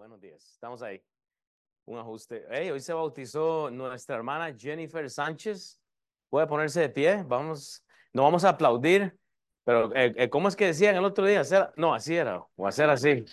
buenos días. Estamos ahí. Un ajuste. Hey, hoy se bautizó nuestra hermana Jennifer Sánchez. Puede ponerse de pie. Vamos, no vamos a aplaudir, pero eh, eh, ¿cómo es que decían el otro día? Hacer, no, así era, o hacer así.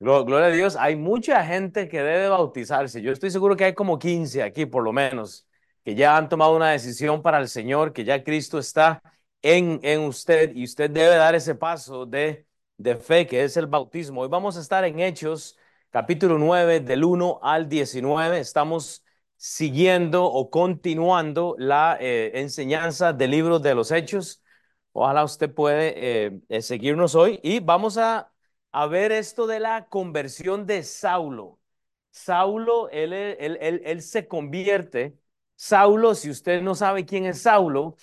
Gloria a Dios, hay mucha gente que debe bautizarse. Yo estoy seguro que hay como 15 aquí, por lo menos, que ya han tomado una decisión para el Señor, que ya Cristo está en, en usted y usted debe dar ese paso de de fe, que es el bautismo. Hoy vamos a estar en Hechos, capítulo 9, del 1 al 19. Estamos siguiendo o continuando la eh, enseñanza del libro de los Hechos. Ojalá usted puede eh, eh, seguirnos hoy y vamos a, a, ver esto de la conversión de Saulo. Saulo, él, él, él, él se convierte. Saulo, si usted no sabe quién es Saulo,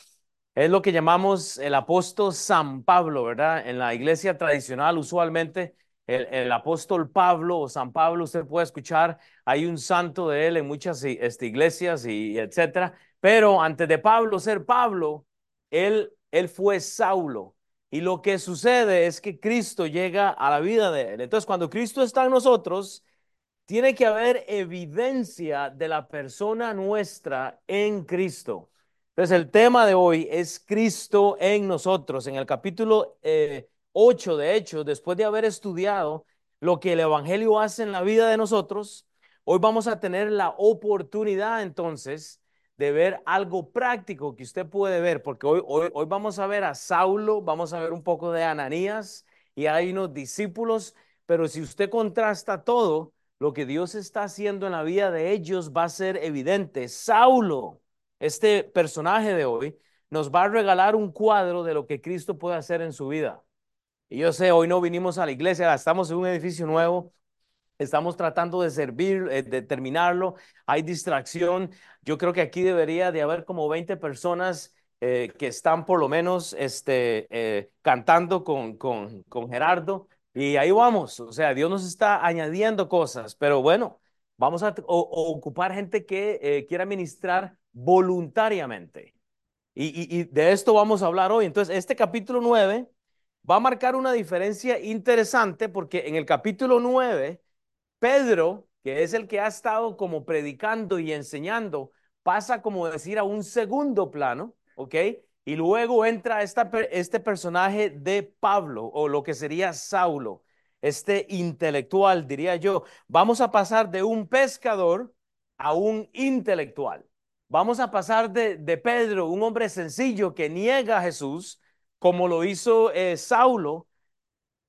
es lo que llamamos el apóstol San Pablo, ¿verdad? En la iglesia tradicional, usualmente, el, apóstol Pablo o San Pablo, usted puede escuchar, hay un santo de él en muchas este, iglesias y, etcétera. Pero antes de Pablo ser Pablo, él, él fue Saulo. Y lo que sucede es que Cristo llega a la vida de él. Entonces, cuando Cristo está en nosotros, tiene que haber evidencia de la persona nuestra en Cristo. Entonces, el tema de hoy es Cristo en nosotros. En el capítulo 8, eh, de hecho, después de haber estudiado lo que el Evangelio hace en la vida de nosotros, hoy vamos a tener la oportunidad entonces de ver algo práctico que usted puede ver, porque hoy, hoy, hoy vamos a ver a Saulo, vamos a ver un poco de Ananías y hay unos discípulos, pero si usted contrasta todo, lo que Dios está haciendo en la vida de ellos va a ser evidente. Saulo este personaje de hoy nos va a regalar un cuadro de lo que Cristo puede hacer en su vida. Y yo sé, hoy no vinimos a la iglesia, estamos en un edificio nuevo, estamos tratando de servir, eh, de terminarlo, hay distracción. Yo creo que aquí debería de haber como 20 personas eh, que están por lo menos este, eh, cantando con, con, con Gerardo. Y ahí vamos, o sea, Dios nos está añadiendo cosas, pero bueno, vamos a ocupar gente que quiera ministrar voluntariamente. Y, de esto vamos a hablar hoy. Entonces, este capítulo 9 va a marcar una diferencia interesante porque en el capítulo 9, Pedro, que es el que ha estado como predicando y enseñando, pasa como decir a un segundo plano, ¿ok? Y luego entra esta, este personaje de Pablo o lo que sería Saulo, este intelectual, diría yo. Vamos a pasar de un pescador a un intelectual. Vamos a pasar de, Pedro, un hombre sencillo que niega a Jesús, como lo hizo eh, Saulo,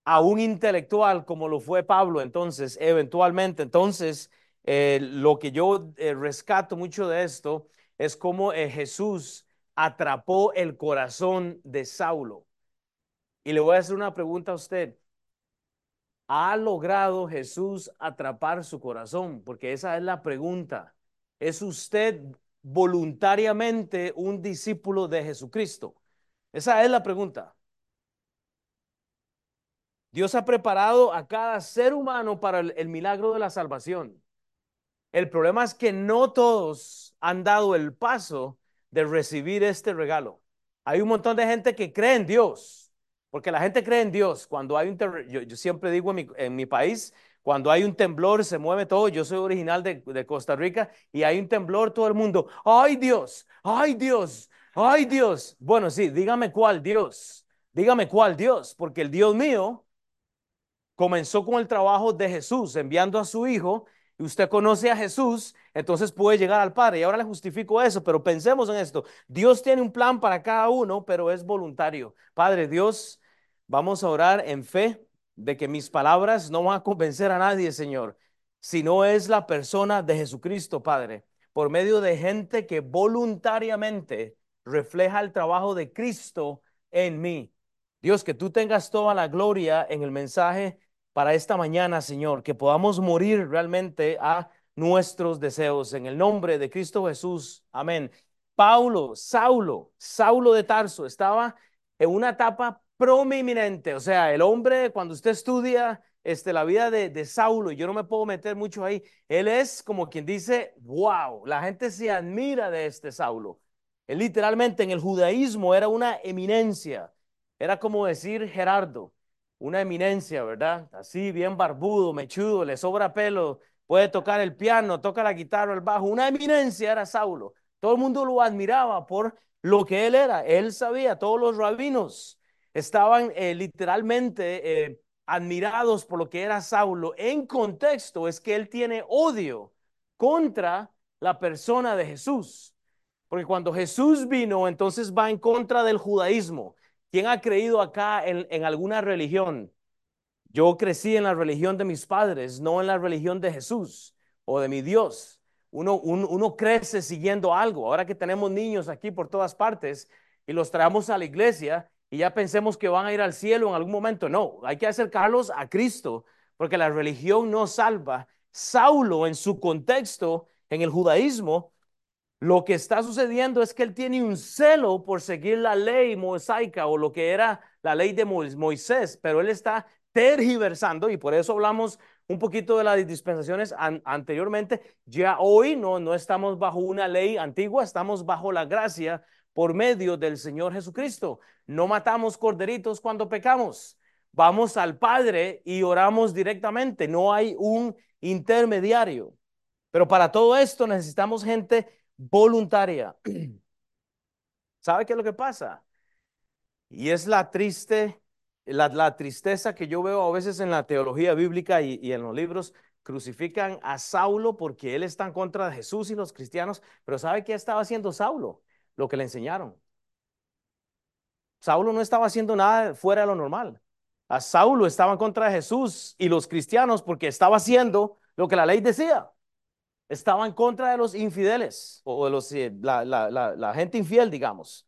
a un intelectual como lo fue Pablo. Entonces, eventualmente, entonces, eh, lo que yo eh, rescato mucho de esto es cómo Jesús atrapó el corazón de Saulo. Y le voy a hacer una pregunta a usted. ¿Ha logrado Jesús atrapar su corazón? Porque esa es la pregunta. ¿Es usted voluntariamente un discípulo de Jesucristo? Esa es la pregunta. Dios ha preparado a cada ser humano para el, milagro de la salvación. El problema es que no todos han dado el paso de recibir este regalo. Hay un montón de gente que cree en Dios, porque la gente cree en Dios. Cuando hay un yo, siempre digo en mi, en mi país, cuando hay un temblor, se mueve todo. Yo soy original de, Costa Rica y hay un temblor, todo el mundo, ay Dios, ay Dios, ay Dios. Bueno, sí, dígame cuál Dios, dígame cuál Dios, porque el Dios mío comenzó con el trabajo de Jesús, enviando a su Hijo, y usted conoce a Jesús, entonces puede llegar al Padre. Y ahora le justifico eso, pero pensemos en esto. Dios tiene un plan para cada uno, pero es voluntario. Padre Dios, vamos a orar en fe de que mis palabras no van a convencer a nadie, Señor, sino es la persona de Jesucristo, Padre, por medio de gente que voluntariamente refleja el trabajo de Cristo en mí. Dios, que tú tengas toda la gloria en el mensaje para esta mañana, Señor, que podamos morir realmente a nuestros deseos. En el nombre de Cristo Jesús. Amén. Paulo, Saulo, Saulo de Tarso, estaba en una etapa prominente. O sea, el hombre, cuando usted estudia este, la vida de, de, Saulo, y yo no me puedo meter mucho ahí, él es como quien dice, wow, la gente se admira de este Saulo. Él literalmente en el judaísmo era una eminencia. Era como decir Gerardo, una eminencia, ¿verdad? Así, bien barbudo, mechudo, le sobra pelo, puede tocar el piano, toca la guitarra, el bajo. Una eminencia era Saulo. Todo el mundo lo admiraba por lo que él era. Él sabía, todos los rabinos estaban eh, literalmente eh, admirados por lo que era Saulo. En contexto es que él tiene odio contra la persona de Jesús. Porque cuando Jesús vino, entonces va en contra del judaísmo. ¿Quién ha creído acá en, alguna religión? Yo crecí en la religión de mis padres, no en la religión de Jesús o de mi Dios. Uno, uno, crece siguiendo algo. Ahora que tenemos niños aquí por todas partes y los traemos a la iglesia y ya pensemos que van a ir al cielo en algún momento. No, hay que acercarlos a Cristo porque la religión no salva. Saulo en su contexto, en el judaísmo, lo que está sucediendo es que él tiene un celo por seguir la ley mosaica o lo que era la ley de Moisés, pero él está tergiversando y por eso hablamos un poquito de las dispensaciones anteriormente. Ya hoy no, no estamos bajo una ley antigua, estamos bajo la gracia por medio del Señor Jesucristo. No matamos corderitos cuando pecamos. Vamos al Padre y oramos directamente. No hay un intermediario. Pero para todo esto necesitamos gente voluntaria. ¿Sabe qué es lo que pasa? Y es la triste, la, tristeza que yo veo a veces en la teología bíblica y, y, en los libros. Crucifican a Saulo porque él está en contra de Jesús y los cristianos. Pero ¿sabe qué estaba haciendo Saulo? Lo que le enseñaron. Saulo no estaba haciendo nada fuera de lo normal. A Saulo estaba en contra de Jesús y los cristianos porque estaba haciendo lo que la ley decía estaba en contra de los infideles o de los, eh, la, gente infiel, digamos.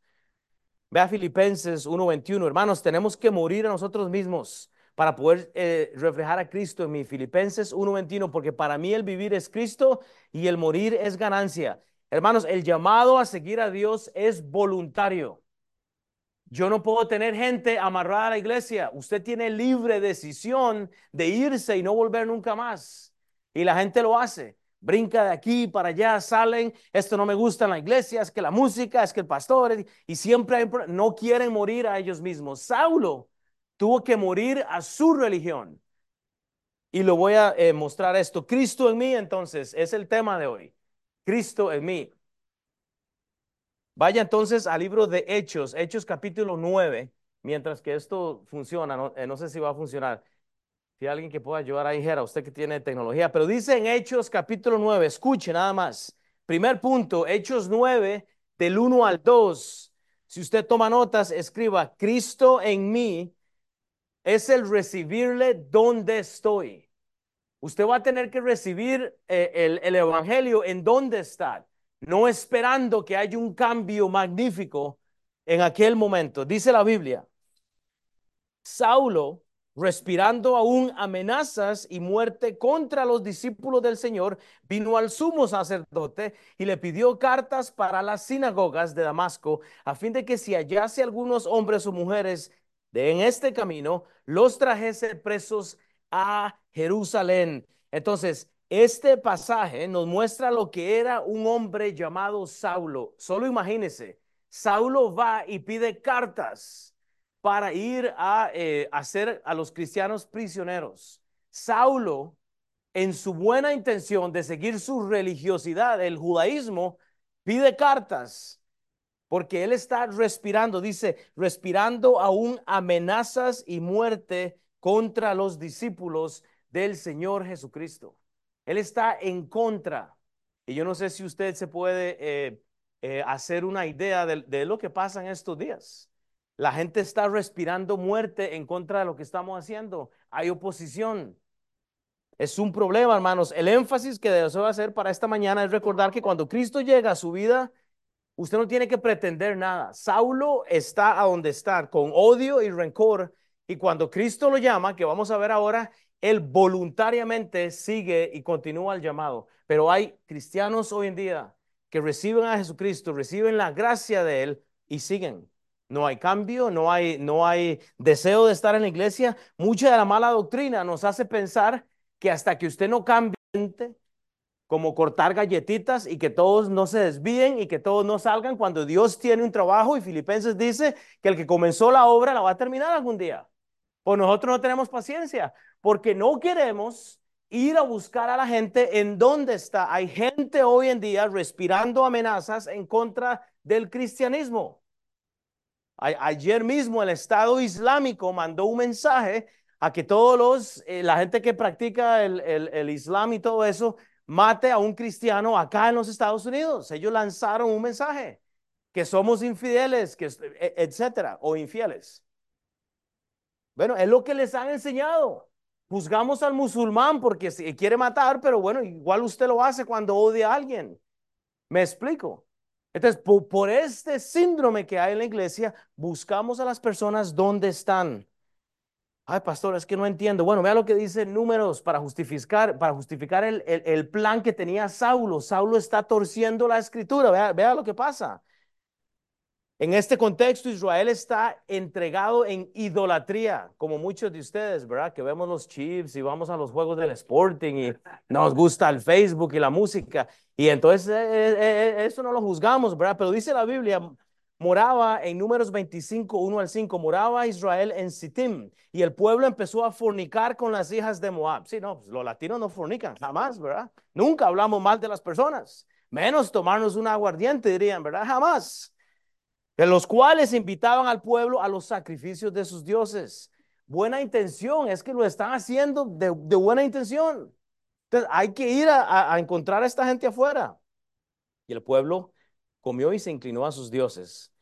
Vea Filipenses 1:21, hermanos, tenemos que morir a nosotros mismos para poder eh, reflejar a Cristo en mi Filipenses 1:21, porque para mí el vivir es Cristo y el morir es ganancia. Hermanos, el llamado a seguir a Dios es voluntario. Yo no puedo tener gente amarrada a la iglesia. Usted tiene libre decisión de irse y no volver nunca más. Y la gente lo hace brinca de aquí para allá, salen, esto no me gusta en la iglesia, es que la música, es que el pastor, y siempre no quieren morir a ellos mismos. Saulo tuvo que morir a su religión. Y lo voy a eh, mostrar esto. Cristo en mí, entonces, es el tema de hoy. Cristo en mí. Vaya entonces al libro de Hechos, Hechos capítulo 9, mientras que esto funciona, no, eh, no sé si va a funcionar. Si alguien que pueda ayudar ahí, Jera, usted que tiene tecnología. Pero dice en Hechos capítulo 9, escuche nada más. Primer punto, Hechos 9, del 1 al 2. Si usted toma notas, escriba, Cristo en mí es el recibirle donde estoy. Usted va a tener que recibir eh, el, el Evangelio en donde está, no esperando que haya un cambio magnífico en aquel momento. Dice la Biblia, Saulo respirando aún amenazas y muerte contra los discípulos del Señor, vino al sumo sacerdote y le pidió cartas para las sinagogas de Damasco, a fin de que si hallase algunos hombres o mujeres en este camino, los trajese presos Jerusalén. Entonces, este pasaje nos muestra lo que era un hombre llamado Saulo. Solo imagínese, Saulo va y pide cartas para ir a eh, hacer a los cristianos prisioneros. Saulo, en su buena intención de seguir su religiosidad, el judaísmo, pide cartas porque él está respirando, dice, respirando aún amenazas y muerte contra los discípulos del Señor Jesucristo. Él está en contra. Y yo no sé si usted se puede eh, eh, hacer una idea de lo que pasa en estos días. La gente está respirando muerte en contra de lo que estamos haciendo. Hay oposición. Es un problema, hermanos. El énfasis que deseo hacer para esta mañana es recordar que cuando Cristo llega a su vida, usted no tiene que pretender nada. Saulo está a donde está, con odio y rencor. Y cuando Cristo lo llama, que vamos a ver ahora, él voluntariamente sigue y continúa el llamado. Pero hay cristianos hoy en día que reciben a Jesucristo, reciben la gracia de Él y siguen no hay cambio, no hay, no hay deseo de estar en la iglesia. Mucha de la mala doctrina nos hace pensar que hasta que usted no cambie, como cortar galletitas y que todos no se desvíen y que todos no salgan cuando Dios tiene un trabajo y Filipenses dice que el que comenzó la obra la va a terminar algún día. Pues nosotros no tenemos paciencia porque no queremos ir a buscar a la gente en dónde está. Hay gente hoy en día respirando amenazas en contra del cristianismo. ayer mismo el Estado Islámico mandó un mensaje a que todos los, eh, la gente que practica el, el Islam y todo eso, mate a un cristiano acá en los Estados Unidos. Ellos lanzaron un mensaje que somos infieles, que, e, etcétera, o infieles. Bueno, es lo que les han enseñado. Juzgamos al musulmán porque quiere matar, pero bueno, igual usted lo hace cuando odia a alguien. ¿Me explico? Entonces, por, este síndrome que hay en la iglesia, buscamos a las personas donde están. Ay, pastor, es que no entiendo. Bueno, vea lo que dice números para justificar, para justificar el, el, plan que tenía Saulo. Saulo está torciendo la escritura. Vea, vea lo que pasa. En este contexto, Israel está entregado en idolatría, como muchos de ustedes, ¿verdad? Que vemos los chips y vamos a los juegos del Sporting y nos gusta el Facebook y la música. Y entonces eh, eh, eh, eso no lo juzgamos, ¿verdad? Pero dice la Biblia, moraba en números 25, 1 al 5, moraba Israel en Sittim y el pueblo empezó a fornicar con las hijas de Moab. Sí, no, pues los latinos no fornican, jamás, ¿verdad? Nunca hablamos mal de las personas, menos tomarnos un aguardiente, dirían, ¿verdad? Jamás de los cuales invitaban al pueblo a los sacrificios de sus dioses. Buena intención, es que lo están haciendo de, buena intención. Entonces hay que ir a, encontrar a esta gente afuera. Y el pueblo comió y se inclinó a sus dioses.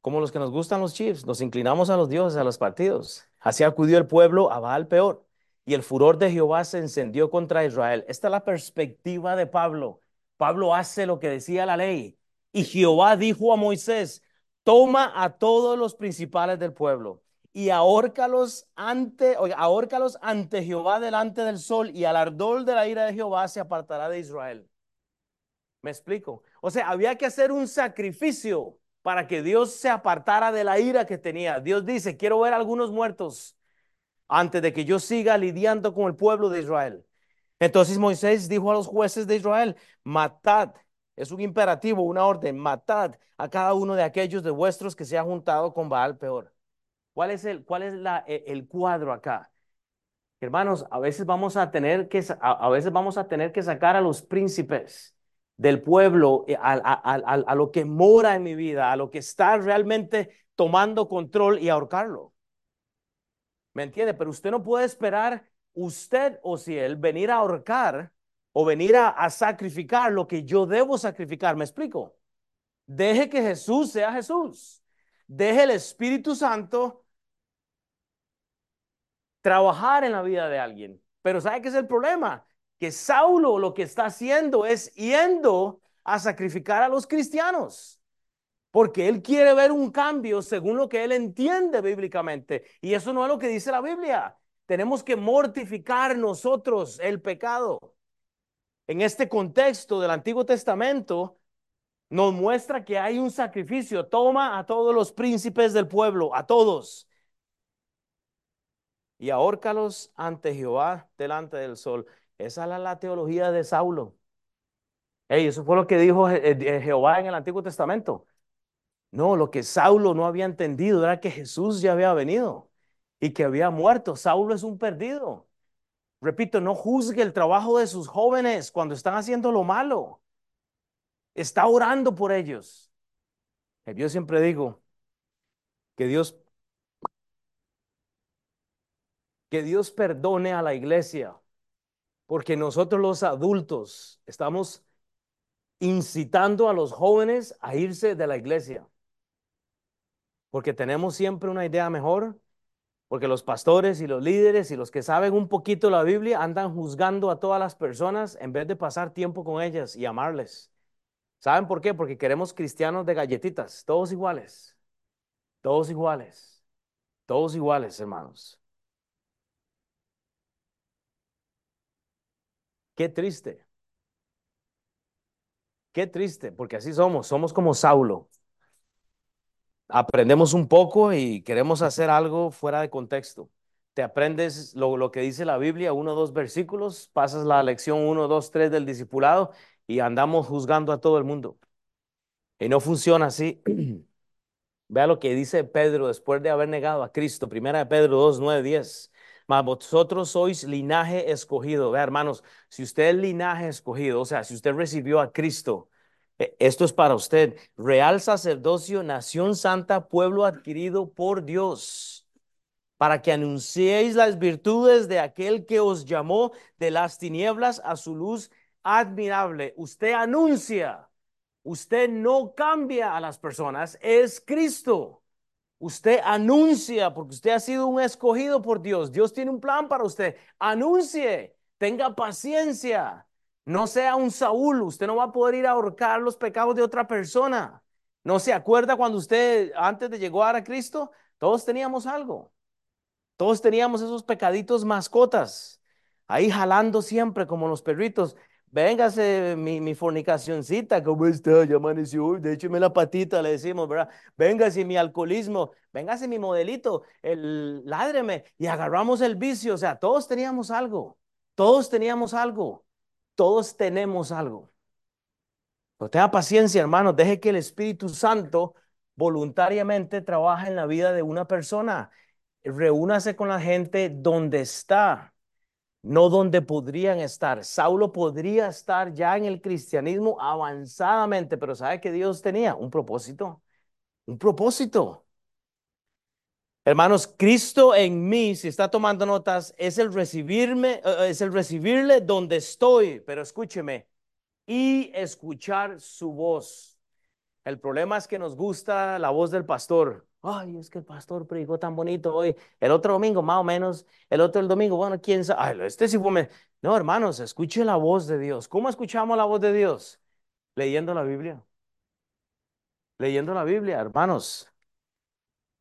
Como los que nos gustan los chips, nos inclinamos a los dioses, a los partidos. Así acudió el pueblo a Baal peor. Y el furor de Jehová se encendió contra Israel. Esta es la perspectiva de Pablo. Pablo hace lo que decía la ley. Y Jehová dijo a Moisés, toma a todos los principales del pueblo y ahórcalos ante, ahórcalos ante Jehová delante del sol y al ardor de la ira de Jehová se apartará de Israel. ¿Me explico? O sea, había que hacer un sacrificio para que Dios se apartara de la ira que tenía. Dios dice, quiero ver algunos muertos antes de que yo siga lidiando con el pueblo de Israel. Entonces Moisés dijo a los jueces de Israel, matad es un imperativo, una orden. Matad a cada uno de aquellos de vuestros que se ha juntado con Baal peor. ¿Cuál es el, cuál es la, e, el cuadro acá? Hermanos, a veces vamos a tener que, a, veces vamos a tener que sacar a los príncipes del pueblo, eh, a, a, lo que mora en mi vida, a lo que está realmente tomando control y ahorcarlo. ¿Me entiende? Pero usted no puede esperar, usted o si él, venir a ahorcar o venir a, sacrificar lo que yo debo sacrificar. ¿Me explico? Deje que Jesús sea Jesús. Deje el Espíritu Santo trabajar en la vida de alguien. Pero ¿sabe qué es el problema? Que Saulo lo que está haciendo es yendo a sacrificar a los cristianos. Porque él quiere ver un cambio según lo que él entiende bíblicamente. Y eso no es lo que dice la Biblia. Tenemos que mortificar nosotros el pecado en este contexto del Antiguo Testamento, nos muestra que hay un sacrificio. Toma a todos los príncipes del pueblo, a todos, y ahórcalos ante Jehová delante del sol. Esa es la, teología de Saulo. eso fue lo que dijo Jehová en el Antiguo Testamento. No, lo que Saulo no había entendido era que Jesús ya había venido y que había muerto. Saulo es un perdido. Repito, no juzgue el trabajo de sus jóvenes cuando están haciendo lo malo. Está orando por ellos. Yo siempre digo que Dios que Dios perdone a la iglesia, porque nosotros los adultos estamos incitando a los jóvenes a irse de la iglesia, porque tenemos siempre una idea mejor porque los pastores y los líderes y los que saben un poquito la Biblia andan juzgando a todas las personas en vez de pasar tiempo con ellas y amarles. ¿Saben por qué? Porque queremos cristianos de galletitas, todos iguales, todos iguales, todos iguales, hermanos. Qué triste. Qué triste, porque así somos, somos como Saulo aprendemos un poco y queremos hacer algo fuera de contexto. Te aprendes lo, que dice la Biblia, uno dos versículos, pasas la lección uno, dos, tres del discipulado y andamos juzgando a todo el mundo. Y no funciona así. Vea lo que dice Pedro después de haber negado a Cristo. Primera de Pedro 2, 9, 10. Mas vosotros sois linaje escogido. Vea, hermanos, si usted es linaje escogido, o sea, si usted recibió a Cristo, esto es para usted. Real sacerdocio, nación santa, pueblo adquirido por Dios, para que anunciéis las virtudes de aquel que os llamó de las tinieblas a su luz admirable. Usted anuncia Usted no cambia a las personas, es Cristo. Usted anuncia porque usted ha sido un escogido por Dios. Dios tiene un plan para usted. Anuncie, tenga paciencia. No sea un Saúl. Usted no va a poder ir a ahorcar los pecados de otra persona. ¿No se acuerda cuando usted antes de llegar a Cristo? Todos teníamos algo. Todos teníamos esos pecaditos mascotas. Ahí jalando siempre como los perritos. Véngase mi, mi fornicacioncita, ¿cómo está? Ya amaneció, décheme la patita, le decimos, ¿verdad? Véngase mi alcoholismo, véngase mi modelito, el, ládreme, y agarramos el vicio, o sea, todos teníamos algo, todos teníamos algo, todos tenemos algo. Pero tenga paciencia, hermano, deje que el Espíritu Santo voluntariamente trabaje en la vida de una persona. Reúnase con la gente donde está no donde podrían estar. Saulo podría estar ya en el cristianismo avanzadamente, pero ¿sabe que Dios tenía? Un propósito. Un propósito. Hermanos, Cristo en mí, si está tomando notas, es el recibirme, eh, es el recibirle donde estoy, pero escúcheme, y escuchar su voz. El problema es que nos gusta la voz del pastor. Ay, es que el pastor predicó tan bonito hoy. El otro domingo, más o menos. El otro el domingo, bueno, quién sabe. Ay, este sí fue. No, hermanos, escuche la voz de Dios. ¿Cómo escuchamos la voz de Dios? Leyendo la Biblia. Leyendo la Biblia, hermanos.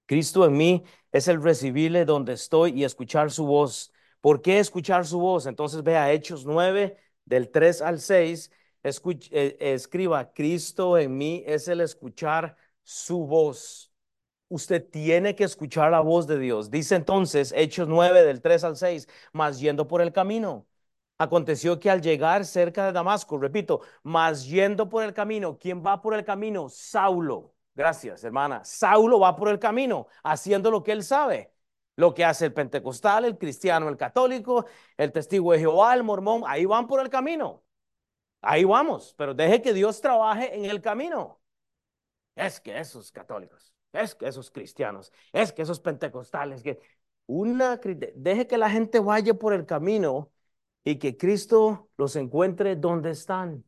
Cristo en mí es el recibirle donde estoy y escuchar su voz. ¿Por qué escuchar su voz? Entonces vea Hechos 9, del 3 al 6. Eh, escriba, Cristo en mí es el escuchar su voz usted tiene que escuchar la voz de Dios. Dice entonces, Hechos 9 del 3 al 6, más yendo por el camino. Aconteció que al llegar cerca de Damasco, repito, más yendo por el camino, ¿quién va por el camino? Saulo. Gracias, hermana. Saulo va por el camino, haciendo lo que él sabe. Lo que hace el pentecostal, el cristiano, el católico, el testigo de Jehová, el mormón, ahí van por el camino. Ahí vamos, pero deje que Dios trabaje en el camino. Es que esos católicos, es que esos cristianos, es que esos pentecostales, que una, deje que la gente vaya por el camino y que Cristo los encuentre donde están.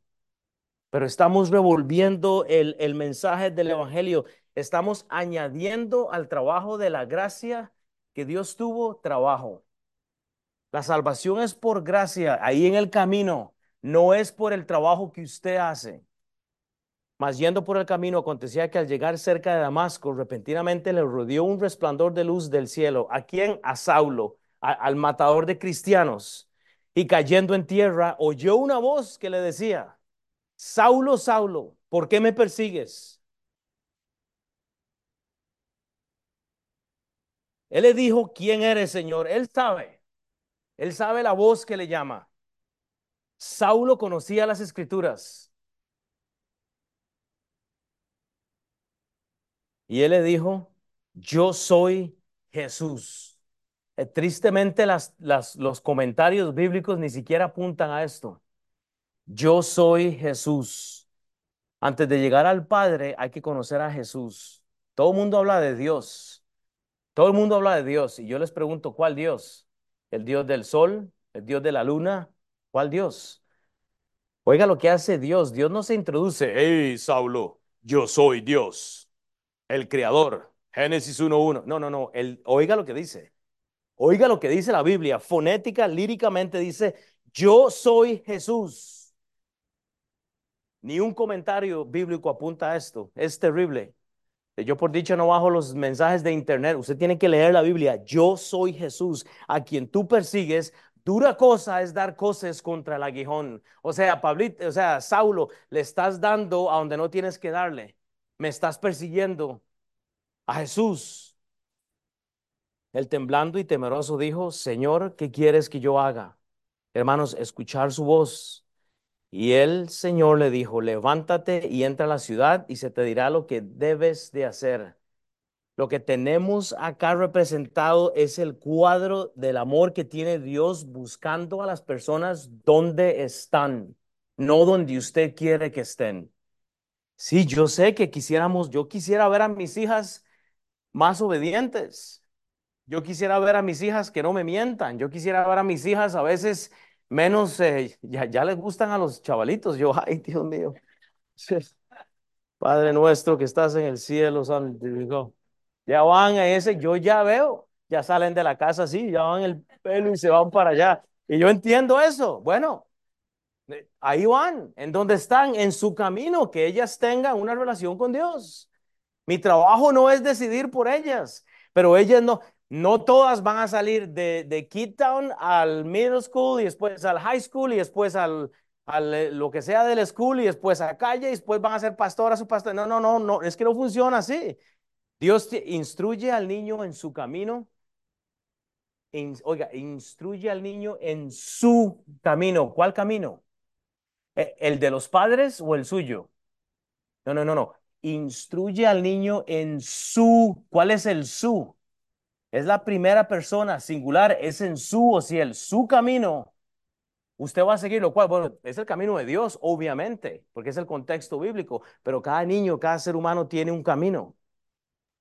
Pero estamos revolviendo el, el mensaje del Evangelio, estamos añadiendo al trabajo de la gracia que Dios tuvo trabajo. La salvación es por gracia, ahí en el camino, no es por el trabajo que usted hace. Mas yendo por el camino, acontecía que al llegar cerca de Damasco, repentinamente le rodeó un resplandor de luz del cielo. ¿A quién? A Saulo, al matador de cristianos. Y cayendo en tierra, oyó una voz que le decía, Saulo, Saulo, ¿por qué me persigues? Él le dijo, ¿quién eres, Señor? Él sabe. Él sabe la voz que le llama. Saulo conocía las escrituras. Y él le dijo, yo soy Jesús. Eh, tristemente las, los comentarios bíblicos ni siquiera apuntan a esto. Yo soy Jesús. Antes de llegar al Padre hay que conocer a Jesús. Todo el mundo habla de Dios. Todo el mundo habla de Dios. Y yo les pregunto, ¿cuál Dios? ¿El Dios del sol? ¿El Dios de la luna? ¿Cuál Dios? Oiga lo que hace Dios. Dios no se introduce. Hey, Saulo, yo soy Dios el creador. Génesis 1.1. No, no, no. El, oiga lo que dice. Oiga lo que dice la Biblia. Fonética, líricamente dice, yo soy Jesús. Ni un comentario bíblico apunta a esto. Es terrible. Yo por dicho no bajo los mensajes de internet. Usted tiene que leer la Biblia. Yo soy Jesús, a quien tú persigues. Dura cosa es dar cosas contra el aguijón. O sea, Pablito, o sea, Saulo, le estás dando a donde no tienes que darle me estás persiguiendo. A Jesús. El temblando y temeroso dijo, Señor, ¿qué quieres que yo haga? Hermanos, escuchar su voz. Y el Señor le dijo, levántate y entra a la ciudad y se te dirá lo que debes de hacer. Lo que tenemos acá representado es el cuadro del amor que tiene Dios buscando a las personas donde están, no donde usted quiere que estén. Sí, yo sé que quisiéramos, yo quisiera ver a mis hijas más obedientes. Yo quisiera ver a mis hijas que no me mientan. Yo quisiera ver a mis hijas a veces menos, eh, ya, ya les gustan a los chavalitos. Yo, ay, Dios mío. Padre nuestro que estás en el cielo. Ya van a ese, yo ya veo, ya salen de la casa así, ya van el pelo y se van para allá. Y yo entiendo eso. Bueno, eh, ahí van, en donde están, en su camino, que ellas tengan una relación con Dios. Mi trabajo no es decidir por ellas, pero ellas no, no todas van a salir de, de Kid Town al middle school y después al high school y después al, al eh, lo que sea del school y después a calle y después van a ser pastor a su pastor. No, no, no, no, es que no funciona así. Dios instruye al niño en su camino. oiga, instruye al niño en su camino. ¿Cuál camino? ¿E, ¿El de los padres o el suyo? No, no, no, no. Instruye al niño en su. ¿Cuál es el su? Es la primera persona singular, es en su o si el su camino. Usted va a seguir lo cual, bueno, es el camino de Dios, obviamente, porque es el contexto bíblico, pero cada niño, cada ser humano tiene un camino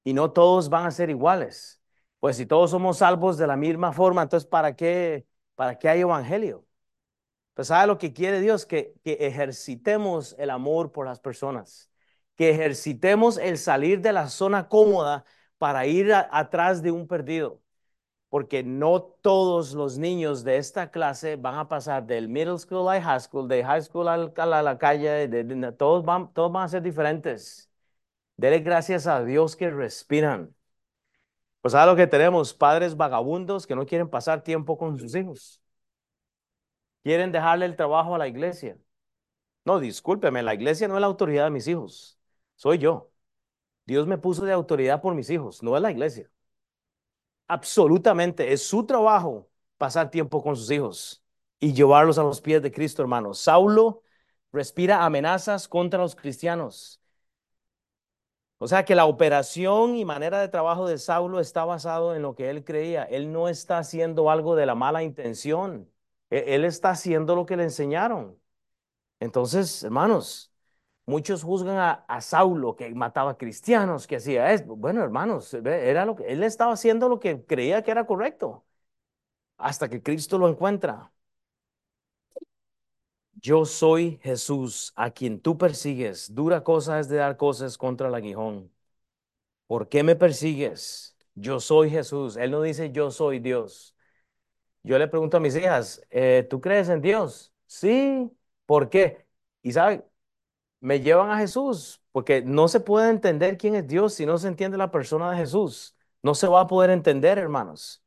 y no todos van a ser iguales. Pues si todos somos salvos de la misma forma, entonces ¿para qué, para qué hay evangelio? Pues ¿sabe lo que quiere Dios? Que, que ejercitemos el amor por las personas, que ejercitemos el salir de la zona cómoda para ir atrás de un perdido. Porque no todos los niños de esta clase van a pasar del middle school a high school, de high school a la, calle, todos, van, todos van a ser diferentes. Dele gracias a Dios que respiran. Pues a lo que tenemos, padres vagabundos que no quieren pasar tiempo con sus hijos. Quieren dejarle el trabajo a la iglesia. No, discúlpeme, la iglesia no es la autoridad de mis hijos. Soy yo. Dios me puso de autoridad por mis hijos, no es la iglesia. Absolutamente, es su trabajo pasar tiempo con sus hijos y llevarlos a los pies de Cristo, hermano. Saulo respira amenazas contra los cristianos. O sea que la operación y manera de trabajo de Saulo está basado en lo que él creía. Él no está haciendo algo de la mala intención. E-, él está haciendo lo que le enseñaron. Entonces, hermanos, muchos juzgan a, Saulo que mataba cristianos, que hacía esto. Bueno, hermanos, era lo que él estaba haciendo lo que creía que era correcto. Hasta que Cristo lo encuentra. Yo soy Jesús a quien tú persigues. Dura cosa es de dar cosas contra el aguijón. ¿Por qué me persigues? Yo soy Jesús. Él no dice yo soy Dios. Yo le pregunto a mis hijas, eh, ¿tú crees en Dios? Sí. ¿Por qué? Y sabe, me llevan a Jesús, porque no se puede entender quién es Dios si no se entiende la persona de Jesús. No se va a poder entender, hermanos.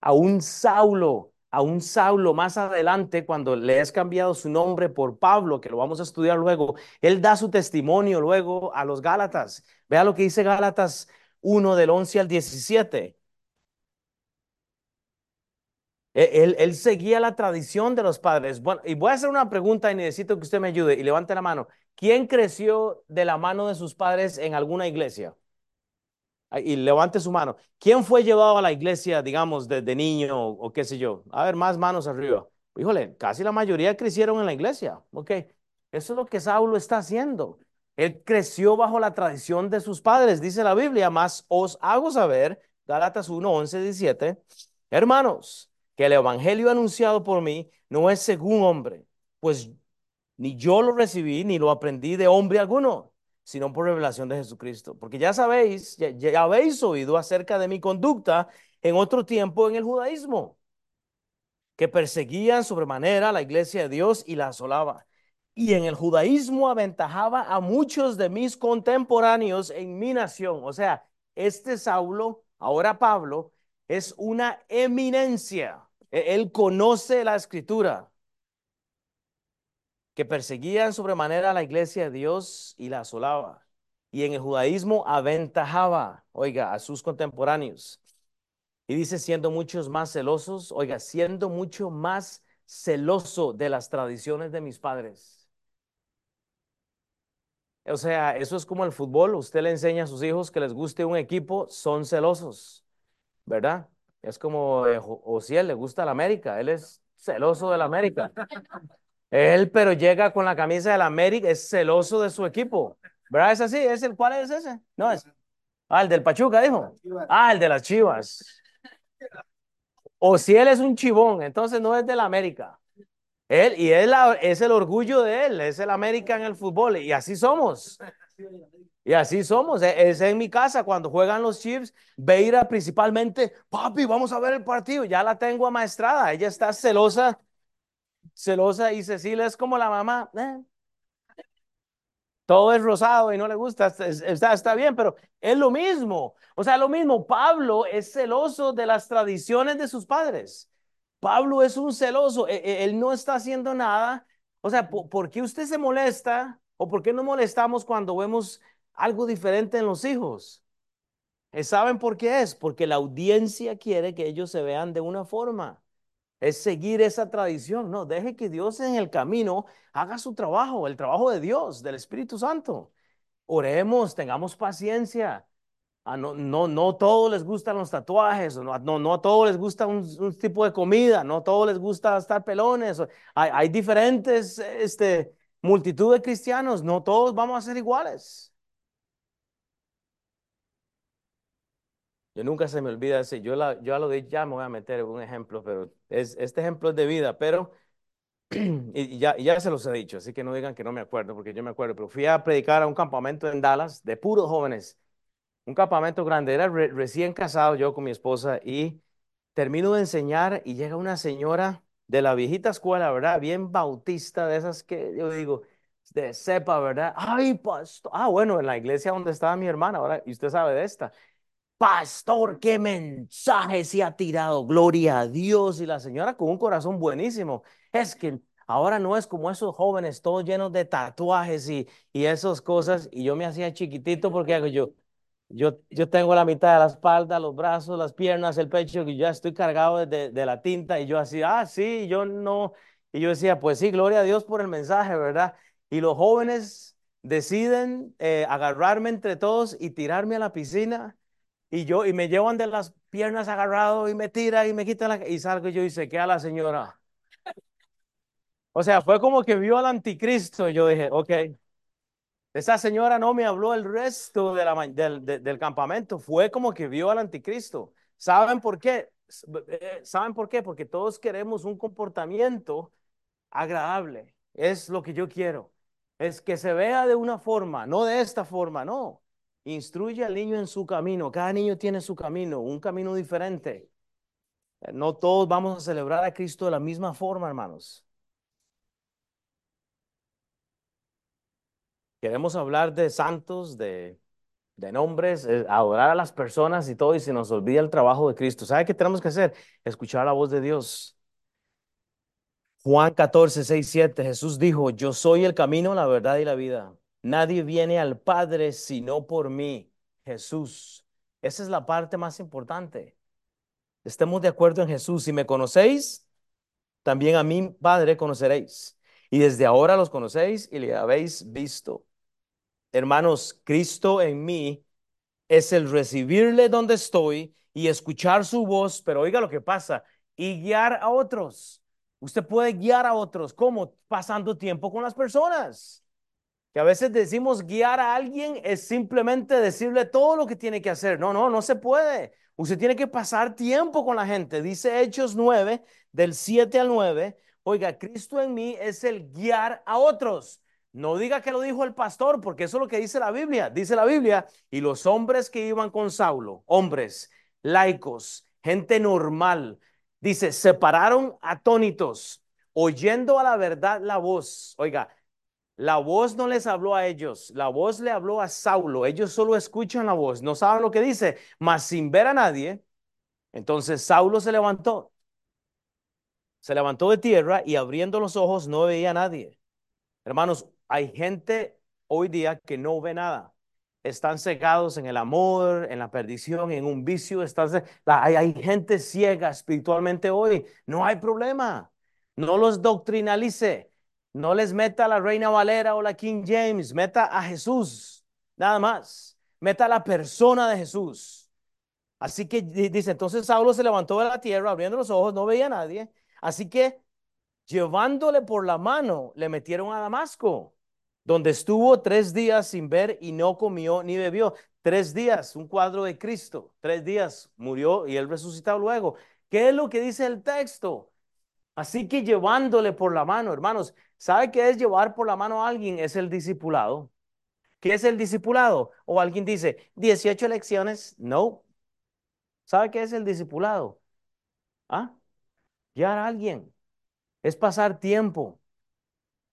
A un Saulo a un Saulo más adelante, cuando le es cambiado su nombre por Pablo, que lo vamos a estudiar luego, él da su testimonio luego a los Gálatas. Vea lo que dice Gálatas 1 del 11 al 17. E, él, él, seguía la tradición de los padres. Bueno, y voy a hacer una pregunta y necesito que usted me ayude y levante la mano. ¿Quién creció de la mano de sus padres en alguna iglesia? y levante su mano. ¿Quién fue llevado a la iglesia, digamos, desde niño o, qué sé yo? A ver, más manos arriba. Híjole, casi la mayoría crecieron en la iglesia. Ok, eso es lo que Saulo está haciendo. Él creció bajo la tradición de sus padres, dice la Biblia, más os hago saber, Gálatas 1, 11, 17, hermanos, que el evangelio anunciado por mí no es según hombre, pues ni yo lo recibí ni lo aprendí de hombre alguno, sino por revelación de Jesucristo. Porque ya sabéis, ya, habéis oído acerca de mi conducta en otro tiempo en el judaísmo, que perseguían sobremanera la iglesia de Dios y la asolaba. Y en el judaísmo aventajaba a muchos de mis contemporáneos en mi nación. O sea, este Saulo, ahora Pablo, es una eminencia. E, él conoce la escritura que perseguían sobremanera a la iglesia de Dios y la asolaba. Y en el judaísmo aventajaba, oiga, a sus contemporáneos. Y dice, siendo muchos más celosos, oiga, siendo mucho más celoso de las tradiciones de mis padres. O sea, eso es como el fútbol. Usted le enseña a sus hijos que les guste un equipo, son celosos, ¿verdad? Es como eh, él le gusta la América, él es celoso de la América. Él, pero llega con la camisa de la América, es celoso de su equipo. ¿Verdad? Es así, es el cuál es ese? No es. Ah, el del Pachuca, dijo. Ah, el de las Chivas. O si él es un chivón, entonces no es de la América. Él, y él es el orgullo de él, es el América en el fútbol, y así somos. Y así somos. E, es en mi casa cuando juegan los Chiefs, Beira principalmente, papi, vamos a ver el partido. Ya la tengo amaestrada. Ella está celosa, celosa y Cecilia es como la mamá. Eh, todo es rosado y no le gusta, está, bien, pero es lo mismo. O sea, lo mismo. Pablo es celoso de las tradiciones de sus padres. Pablo es un celoso, e, e, él no está haciendo nada. O sea, ¿por, qué usted se molesta o por qué no molestamos cuando vemos algo diferente en los hijos? Eh, ¿Saben por qué es? Porque la audiencia quiere que ellos se vean de una forma. Es seguir esa tradición. No, deje que Dios en el camino haga su trabajo, el trabajo de Dios, del Espíritu Santo. Oremos, tengamos paciencia. Ah, no, no, no todos les gustan los tatuajes, no, no, no a todos les gusta un, tipo de comida, no a todos les gusta estar pelones. Hay, hay diferentes, este, multitud de cristianos, no todos vamos a ser iguales. Nunca se me olvida ese, yo, la, yo a lo de ya me voy a meter un ejemplo, pero es, este ejemplo es de vida, pero y ya, ya se los he dicho, así que no digan que no me acuerdo, porque yo me acuerdo, pero fui a predicar a un campamento en Dallas de puros jóvenes un campamento grande. Era recién casado yo con mi esposa y termino de enseñar y llega una señora de la viejita escuela, ¿verdad? Bien bautista, de esas que yo digo, de cepa, ¿verdad? Ay, pastor. Ah, bueno, en la iglesia donde estaba mi hermana, ahora, y usted sabe de esta. Pastor, qué mensaje se ha tirado, gloria a Dios. Y la señora con un corazón buenísimo. Es que ahora no es como esos jóvenes todos llenos de tatuajes y, y esas cosas. Y yo me hacía chiquitito porque yo, yo, yo tengo la mitad de la espalda, los brazos, las piernas, el pecho, que ya estoy cargado de, de, la tinta. Y yo así, ah, sí, yo no. Y yo decía, pues sí, gloria a Dios por el mensaje, ¿verdad? Y los jóvenes deciden eh, agarrarme entre todos y tirarme a la piscina. Y yo, y me llevan de las piernas agarrado y me tiran y me quitan la... Y salgo yo y se queda la señora. O sea, fue como que vio al anticristo. Y yo dije, ok, esa señora no me habló el resto de la, del, del campamento, fue como que vio al anticristo. ¿Saben por qué? Eh, ¿Saben por qué? Porque todos queremos un comportamiento agradable. Es lo que yo quiero. Es que se vea de una forma, no de esta forma, no. Instruye al niño en su camino. Cada niño tiene su camino, un camino diferente. No todos vamos a celebrar a Cristo de la misma forma, hermanos. Queremos hablar de santos, de, de nombres, eh, adorar a las personas y todo, y se nos olvida el trabajo de Cristo. ¿Sabe qué tenemos que hacer? Escuchar la voz de Dios. Juan 14, 6, 7, Jesús dijo, yo soy el camino, la verdad y la vida. Nadie viene al Padre sino por mí, Jesús. Esa es la parte más importante. Estemos de acuerdo en Jesús. Si me conocéis, también a mí, Padre, conoceréis. Y desde ahora los conocéis y le habéis visto. Hermanos, Cristo en mí es el recibirle donde estoy y escuchar su voz, pero oiga lo que pasa, y guiar a otros. Usted puede guiar a otros, ¿cómo? Pasando tiempo con las personas. Que a veces decimos guiar a alguien es simplemente decirle todo lo que tiene que hacer. No, no, no se puede. Usted tiene que pasar tiempo con la gente. Dice Hechos 9, del 7 al 9. Oiga, Cristo en mí es el guiar a otros. No diga que lo dijo el pastor, porque eso es lo que dice la Biblia. Dice la Biblia, y los hombres que iban con Saulo, hombres, laicos, gente normal, dice, se pararon atónitos, oyendo a la verdad la voz. Oiga, la voz no les habló a ellos, la voz le habló a Saulo. Ellos solo escuchan la voz, no saben lo que dice, mas sin ver a nadie. Entonces Saulo se levantó, se levantó de tierra y abriendo los ojos no veía a nadie. Hermanos, hay gente hoy día que no ve nada. Están cegados en el amor, en la perdición, en un vicio. Están, hay, hay gente ciega espiritualmente hoy. No hay problema. No los doctrinalice. No les meta la Reina Valera o la King James, meta a Jesús, nada más. Meta a la persona de Jesús. Así que dice, entonces Saulo se levantó de la tierra, abriendo los ojos, no veía a nadie. Así que llevándole por la mano, le metieron a Damasco, donde estuvo tres días sin ver y no comió ni bebió. Tres días, un cuadro de Cristo. Tres días murió y él resucitó luego. ¿Qué es lo que dice el texto? Así que llevándole por la mano, hermanos, ¿sabe qué es llevar por la mano a alguien? Es el discipulado. ¿Qué es el discipulado? O alguien dice, 18 lecciones. No. ¿Sabe qué es el discipulado? ¿Ah? A alguien. Es pasar tiempo.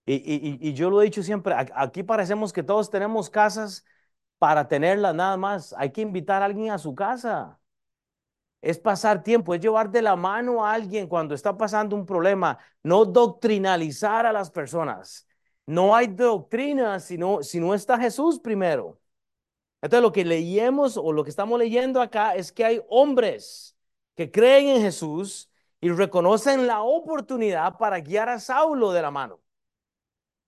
Y, y, yo lo he dicho siempre, aquí parecemos que todos tenemos casas para tenerlas nada más. Hay que invitar a alguien a su casa es pasar tiempo, es llevar de la mano a alguien cuando está pasando un problema, no doctrinalizar a las personas. No hay doctrina si no, si no está Jesús primero. Entonces lo que leemos o lo que estamos leyendo acá es que hay hombres que creen en Jesús y reconocen la oportunidad para guiar a Saulo de la mano.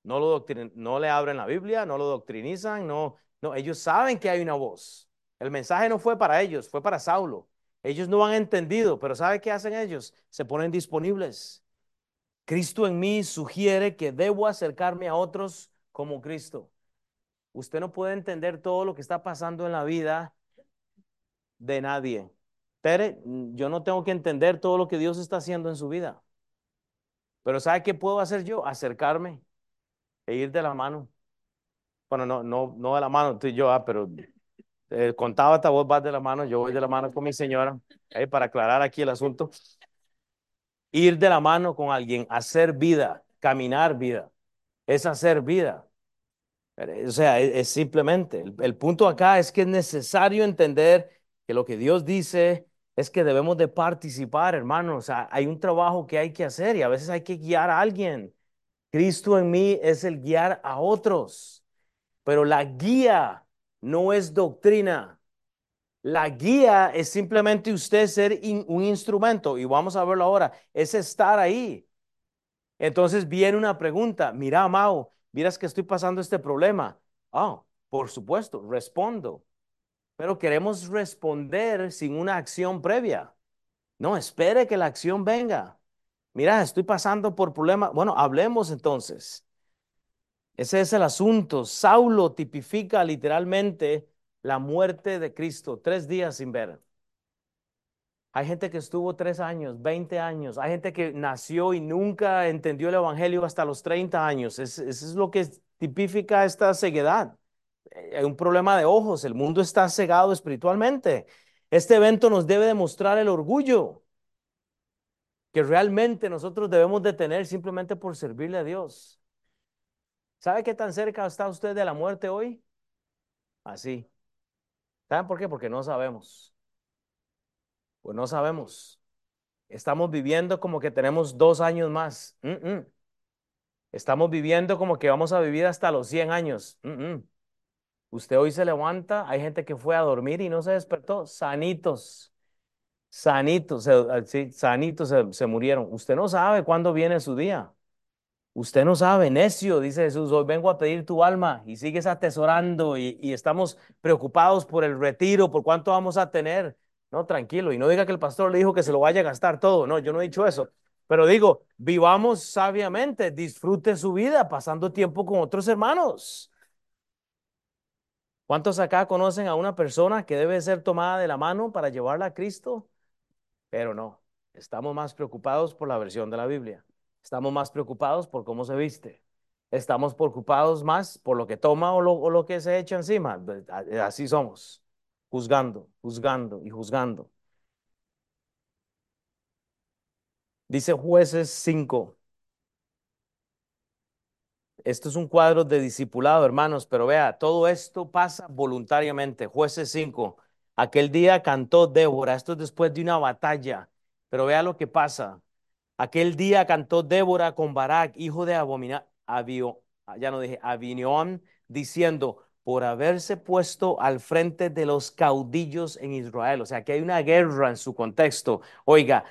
No, lo no le abren la Biblia, no lo doctrinizan, no, no, ellos saben que hay una voz. El mensaje no fue para ellos, fue para Saulo. Ellos no han entendido, pero ¿sabe qué hacen ellos? Se ponen disponibles. Cristo en mí sugiere que debo acercarme a otros como Cristo. Usted no puede entender todo lo que está pasando en la vida de nadie. Tere, yo no tengo que entender todo lo que Dios está haciendo en su vida. Pero ¿sabe qué puedo hacer yo? Acercarme e ir de la mano. Bueno, no, no, no de la mano, tú y yo, ah, pero eh, contaba esta voz va de la mano, yo voy de la mano con mi señora, eh, para aclarar aquí el asunto. Ir de la mano con alguien, hacer vida, caminar vida, es hacer vida. O sea, es, simplemente, el, punto acá es que es necesario entender que lo que Dios dice es que debemos de participar, hermanos. O sea, hay un trabajo que hay que hacer y a veces hay que guiar a alguien. Cristo en mí es el guiar a otros, pero la guía no es doctrina. La guía es simplemente usted ser un instrumento, y vamos a verlo ahora, es estar ahí. Entonces viene una pregunta, mira, Mao, miras que estoy pasando este problema. Ah, por supuesto, respondo. Pero queremos responder sin una acción previa. No, espere que la acción venga. Mira, estoy pasando por problema. Bueno, hablemos entonces. Ese es el asunto. Saulo tipifica literalmente la muerte de Cristo, tres días sin ver. Hay gente que estuvo tres años, 20 años. Hay gente que nació y nunca entendió el Evangelio hasta los 30 años. Eso es lo que tipifica esta ceguedad. Hay un problema de ojos. El mundo está cegado espiritualmente. Este evento nos debe demostrar el orgullo que realmente nosotros debemos de tener simplemente por servirle a Dios. ¿Sabe qué tan cerca está usted de la muerte hoy? Así. ¿Saben por qué? Porque no sabemos. Pues no sabemos. Estamos viviendo como que tenemos dos años más. Estamos viviendo como que vamos a vivir hasta los 100 años. Usted hoy se levanta, hay gente que fue a dormir y no se despertó, sanitos, sanitos, sí, sanitos se murieron. Usted no sabe cuándo viene su día. Usted no sabe, necio, dice Jesús, hoy vengo a pedir tu alma y sigues atesorando y, estamos preocupados por el retiro, por cuánto vamos a tener. No, tranquilo, y no diga que el pastor le dijo que se lo vaya a gastar todo, no, yo no he dicho eso, pero digo, vivamos sabiamente, disfrute su vida pasando tiempo con otros hermanos. ¿Cuántos acá conocen a una persona que debe ser tomada de la mano para llevarla a Cristo? Pero no, estamos más preocupados por la versión de la Biblia. Estamos más preocupados por cómo se viste. Estamos preocupados más por lo que toma o lo, que se echa encima. Así somos, juzgando, juzgando y juzgando. Dice jueces 5. Esto es un cuadro de discipulado, hermanos, pero vea, todo esto pasa voluntariamente. Jueces 5. Aquel día cantó Débora, esto es después de una batalla, pero vea lo que pasa. Aquel día cantó Débora con Barak, hijo de Abomina, ya no dije, Avinión, diciendo, por haberse puesto al frente de los caudillos en Israel. O sea, que hay una guerra en su contexto. Oiga,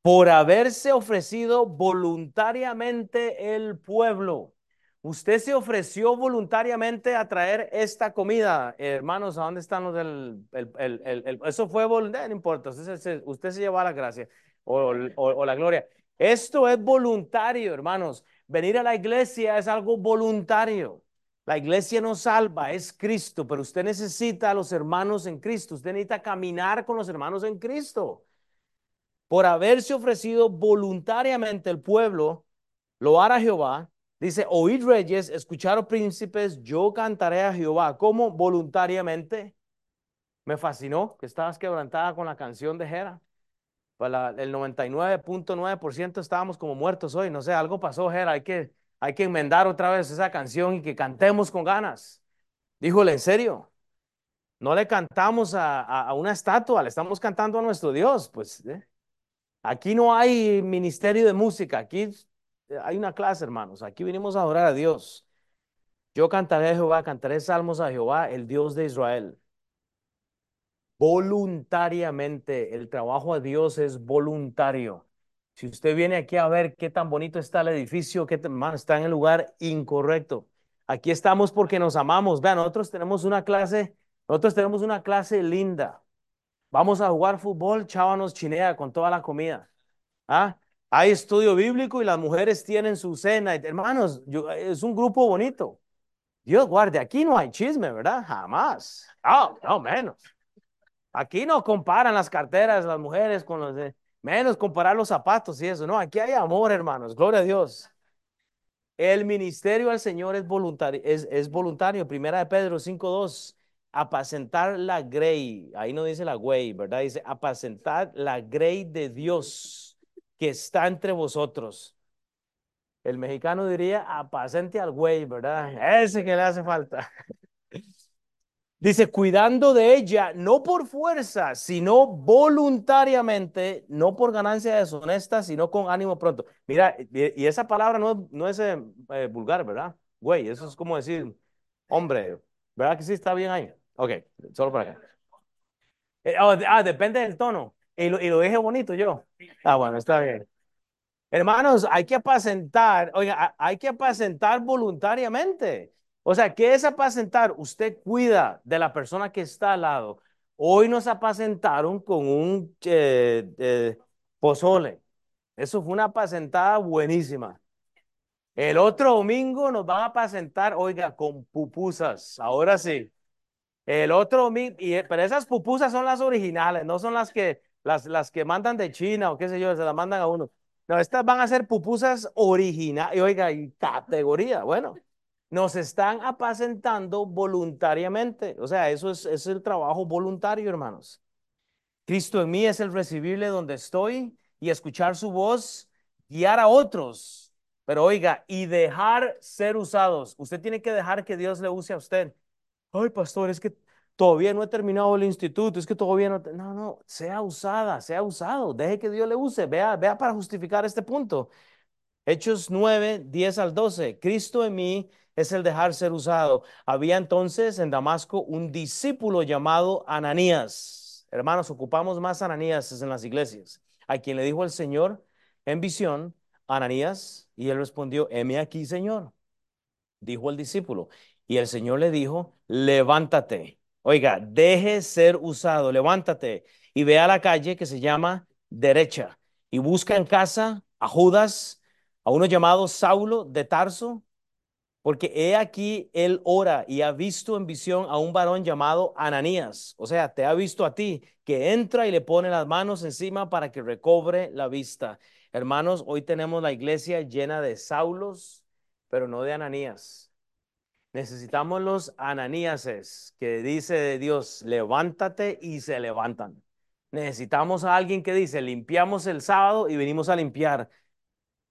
por haberse ofrecido voluntariamente el pueblo. Usted se ofreció voluntariamente a traer esta comida, hermanos. ¿A dónde están los del... El, eso fue voluntario, no importa. Usted se, usted se lleva la gracia o, o la gloria. Esto es voluntario, hermanos. Venir a la iglesia es algo voluntario. La iglesia no salva, es Cristo, pero usted necesita a los hermanos en Cristo. Usted necesita caminar con los hermanos en Cristo por haberse ofrecido voluntariamente el pueblo, lo hará Jehová. Dice, oíd reyes, escucharos príncipes, yo cantaré a Jehová. ¿Cómo? Voluntariamente. Me fascinó que estabas quebrantada con la canción de Jera. Para pues el 99.9% estábamos como muertos hoy. No sé, algo pasó, Jera. Hay que, hay que enmendar otra vez esa canción y que cantemos con ganas. Díjole, ¿en serio? No le cantamos a, una estatua, le estamos cantando a nuestro Dios. Pues, ¿eh? Aquí no hay ministerio de música, aquí hay una clase, hermanos. Aquí vinimos a adorar a Dios. Yo cantaré a Jehová, cantaré salmos a Jehová, el Dios de Israel. Voluntariamente, el trabajo a Dios es voluntario. Si usted viene aquí a ver qué tan bonito está el edificio, qué hermano, está en el lugar incorrecto. Aquí estamos porque nos amamos. Vean, nosotros tenemos una clase, nosotros tenemos una clase linda. Vamos a jugar fútbol, chávanos chinea con toda la comida. ¿Ah? Hay estudio bíblico y las mujeres tienen su cena. Hermanos, es un grupo bonito. Dios guarde, aquí no hay chisme, ¿verdad? Jamás. No, no menos. Aquí no comparan las carteras las mujeres con los de, menos comparar los zapatos y eso. No, aquí hay amor, hermanos. Gloria a Dios. El ministerio al Señor es voluntario, es, voluntario. Primera de Pedro 5.2 apacentar la grey, ahí no dice la güey, ¿verdad? Dice apacentar la grey de Dios que está entre vosotros. El mexicano diría apacente al güey, ¿verdad? Ese que le hace falta. Dice, cuidando de ella, no por fuerza, sino voluntariamente, no por ganancia deshonesta, sino con ánimo pronto. Mira, y esa palabra no, no es eh, eh, vulgar, ¿verdad? Güey, eso es como decir, hombre, ¿verdad que sí está bien ahí? Ok, solo para acá. Eh, oh, ah, depende del tono. Y lo, y lo dije bonito yo. Ah, bueno, está bien. Hermanos, hay que apacentar, oiga, hay que apacentar voluntariamente. O sea, ¿qué es apacentar? Usted cuida de la persona que está al lado. Hoy nos apacentaron con un eh, eh, pozole. Eso fue una apacentada buenísima. El otro domingo nos van a apacentar, oiga, con pupusas. Ahora sí. El otro, y, pero esas pupusas son las originales, no son las que, las, las que mandan de China o qué sé yo, se las mandan a uno. No, estas van a ser pupusas originales, oiga, y categoría, bueno, nos están apacentando voluntariamente, o sea, eso es, es el trabajo voluntario, hermanos. Cristo en mí es el recibirle donde estoy y escuchar su voz, guiar a otros, pero oiga, y dejar ser usados. Usted tiene que dejar que Dios le use a usted. Ay, pastor, es que todavía no he terminado el instituto, es que todavía no... No, no, sea usada, sea usado, deje que Dios le use, vea, vea para justificar este punto. Hechos 9, 10 al 12, Cristo en mí es el dejar ser usado. Había entonces en Damasco un discípulo llamado Ananías. Hermanos, ocupamos más Ananías en las iglesias. A quien le dijo el Señor en visión, Ananías, y él respondió, heme aquí, Señor. Dijo el discípulo, y el Señor le dijo, levántate. Oiga, deje ser usado, levántate y ve a la calle que se llama derecha y busca en casa a Judas, a uno llamado Saulo de Tarso, porque he aquí él ora y ha visto en visión a un varón llamado Ananías, o sea, te ha visto a ti, que entra y le pone las manos encima para que recobre la vista. Hermanos, hoy tenemos la iglesia llena de Saulos, pero no de Ananías. Necesitamos los ananíases que dice Dios, levántate y se levantan. Necesitamos a alguien que dice, limpiamos el sábado y venimos a limpiar.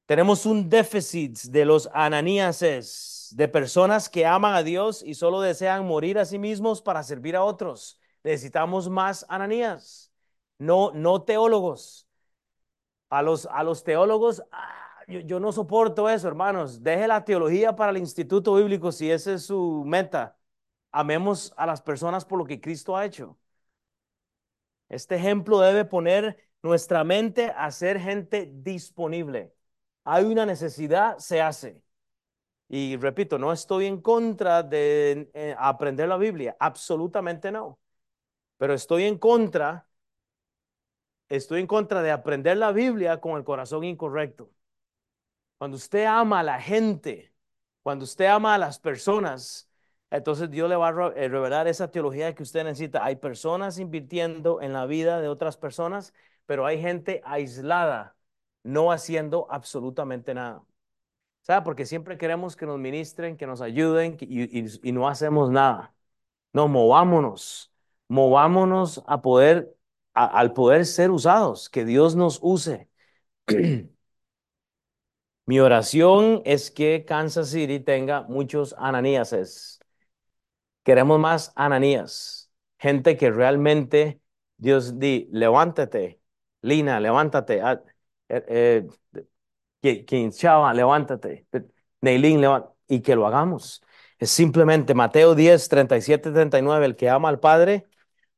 Tenemos un déficit de los ananíases, de personas que aman a Dios y solo desean morir a sí mismos para servir a otros. Necesitamos más ananías, no, no teólogos. A los, a los teólogos, yo, no soporto eso, hermanos. Deje la teología para el instituto bíblico si esa es su meta. Amemos a las personas por lo que Cristo ha hecho. Este ejemplo debe poner nuestra mente a ser gente disponible. Hay una necesidad, se hace. Y repito, no estoy en contra de eh, aprender la Biblia, absolutamente no. Pero estoy en contra, estoy en contra de aprender la Biblia con el corazón incorrecto. Cuando usted ama a la gente, cuando usted ama a las personas, entonces Dios le va a eh, revelar esa teología que usted necesita. Hay personas invirtiendo en la vida de otras personas, pero hay gente aislada, no haciendo absolutamente nada. ¿Sabe? Porque siempre queremos que nos ministren, que nos ayuden y, no hacemos nada. No, movámonos, movámonos a poder, al poder ser usados, que Dios nos use. Mi oración es que Kansas City tenga muchos ananíases. Queremos más ananías, gente que realmente Dios di, levántate, Lina, levántate, ah, eh, eh, Chava, levántate, Neilín, levántate, y que lo hagamos. Es simplemente Mateo 10, 37, 39, el que ama al Padre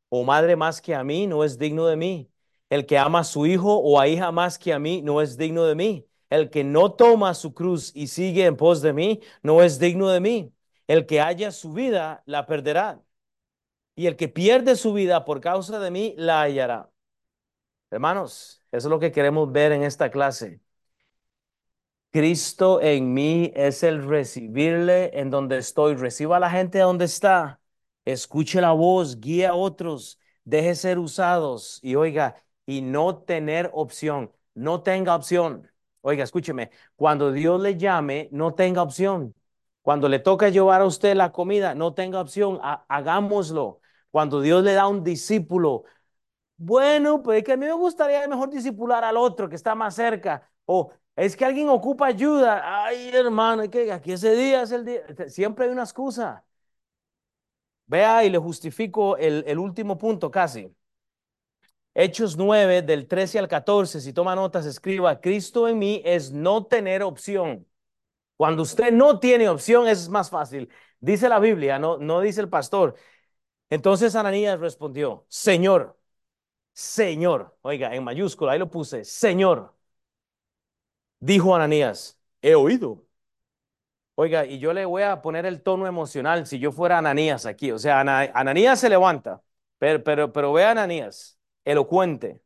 o madre más que a mí no es digno de mí. El que ama a su hijo o a hija más que a mí no es digno de mí. El que no toma su cruz y sigue en pos de mí no es digno de mí. El que haya su vida la perderá. Y el que pierde su vida por causa de mí la hallará. Hermanos, eso es lo que queremos ver en esta clase. Cristo en mí es el recibirle en donde estoy. Reciba a la gente donde está. Escuche la voz, guía a otros, deje ser usados y oiga, y no tener opción. No tenga opción. Oiga, escúcheme, cuando Dios le llame, no tenga opción. Cuando le toca llevar a usted la comida, no tenga opción, hagámoslo. Cuando Dios le da un discípulo, bueno, pues es que a mí me gustaría mejor discipular al otro que está más cerca. O es que alguien ocupa ayuda. Ay, hermano, es que aquí ese día es el día. Siempre hay una excusa. Vea y le justifico el, el último punto casi. Hechos 9, del 13 al 14, si toma notas, escriba, Cristo en mí es no tener opción. Cuando usted no tiene opción es más fácil. Dice la Biblia, no, no dice el pastor. Entonces Ananías respondió, Señor, Señor, oiga, en mayúscula, ahí lo puse, Señor. Dijo Ananías, he oído. Oiga, y yo le voy a poner el tono emocional si yo fuera Ananías aquí. O sea, Ananías se levanta, pero, pero, pero ve a Ananías elocuente.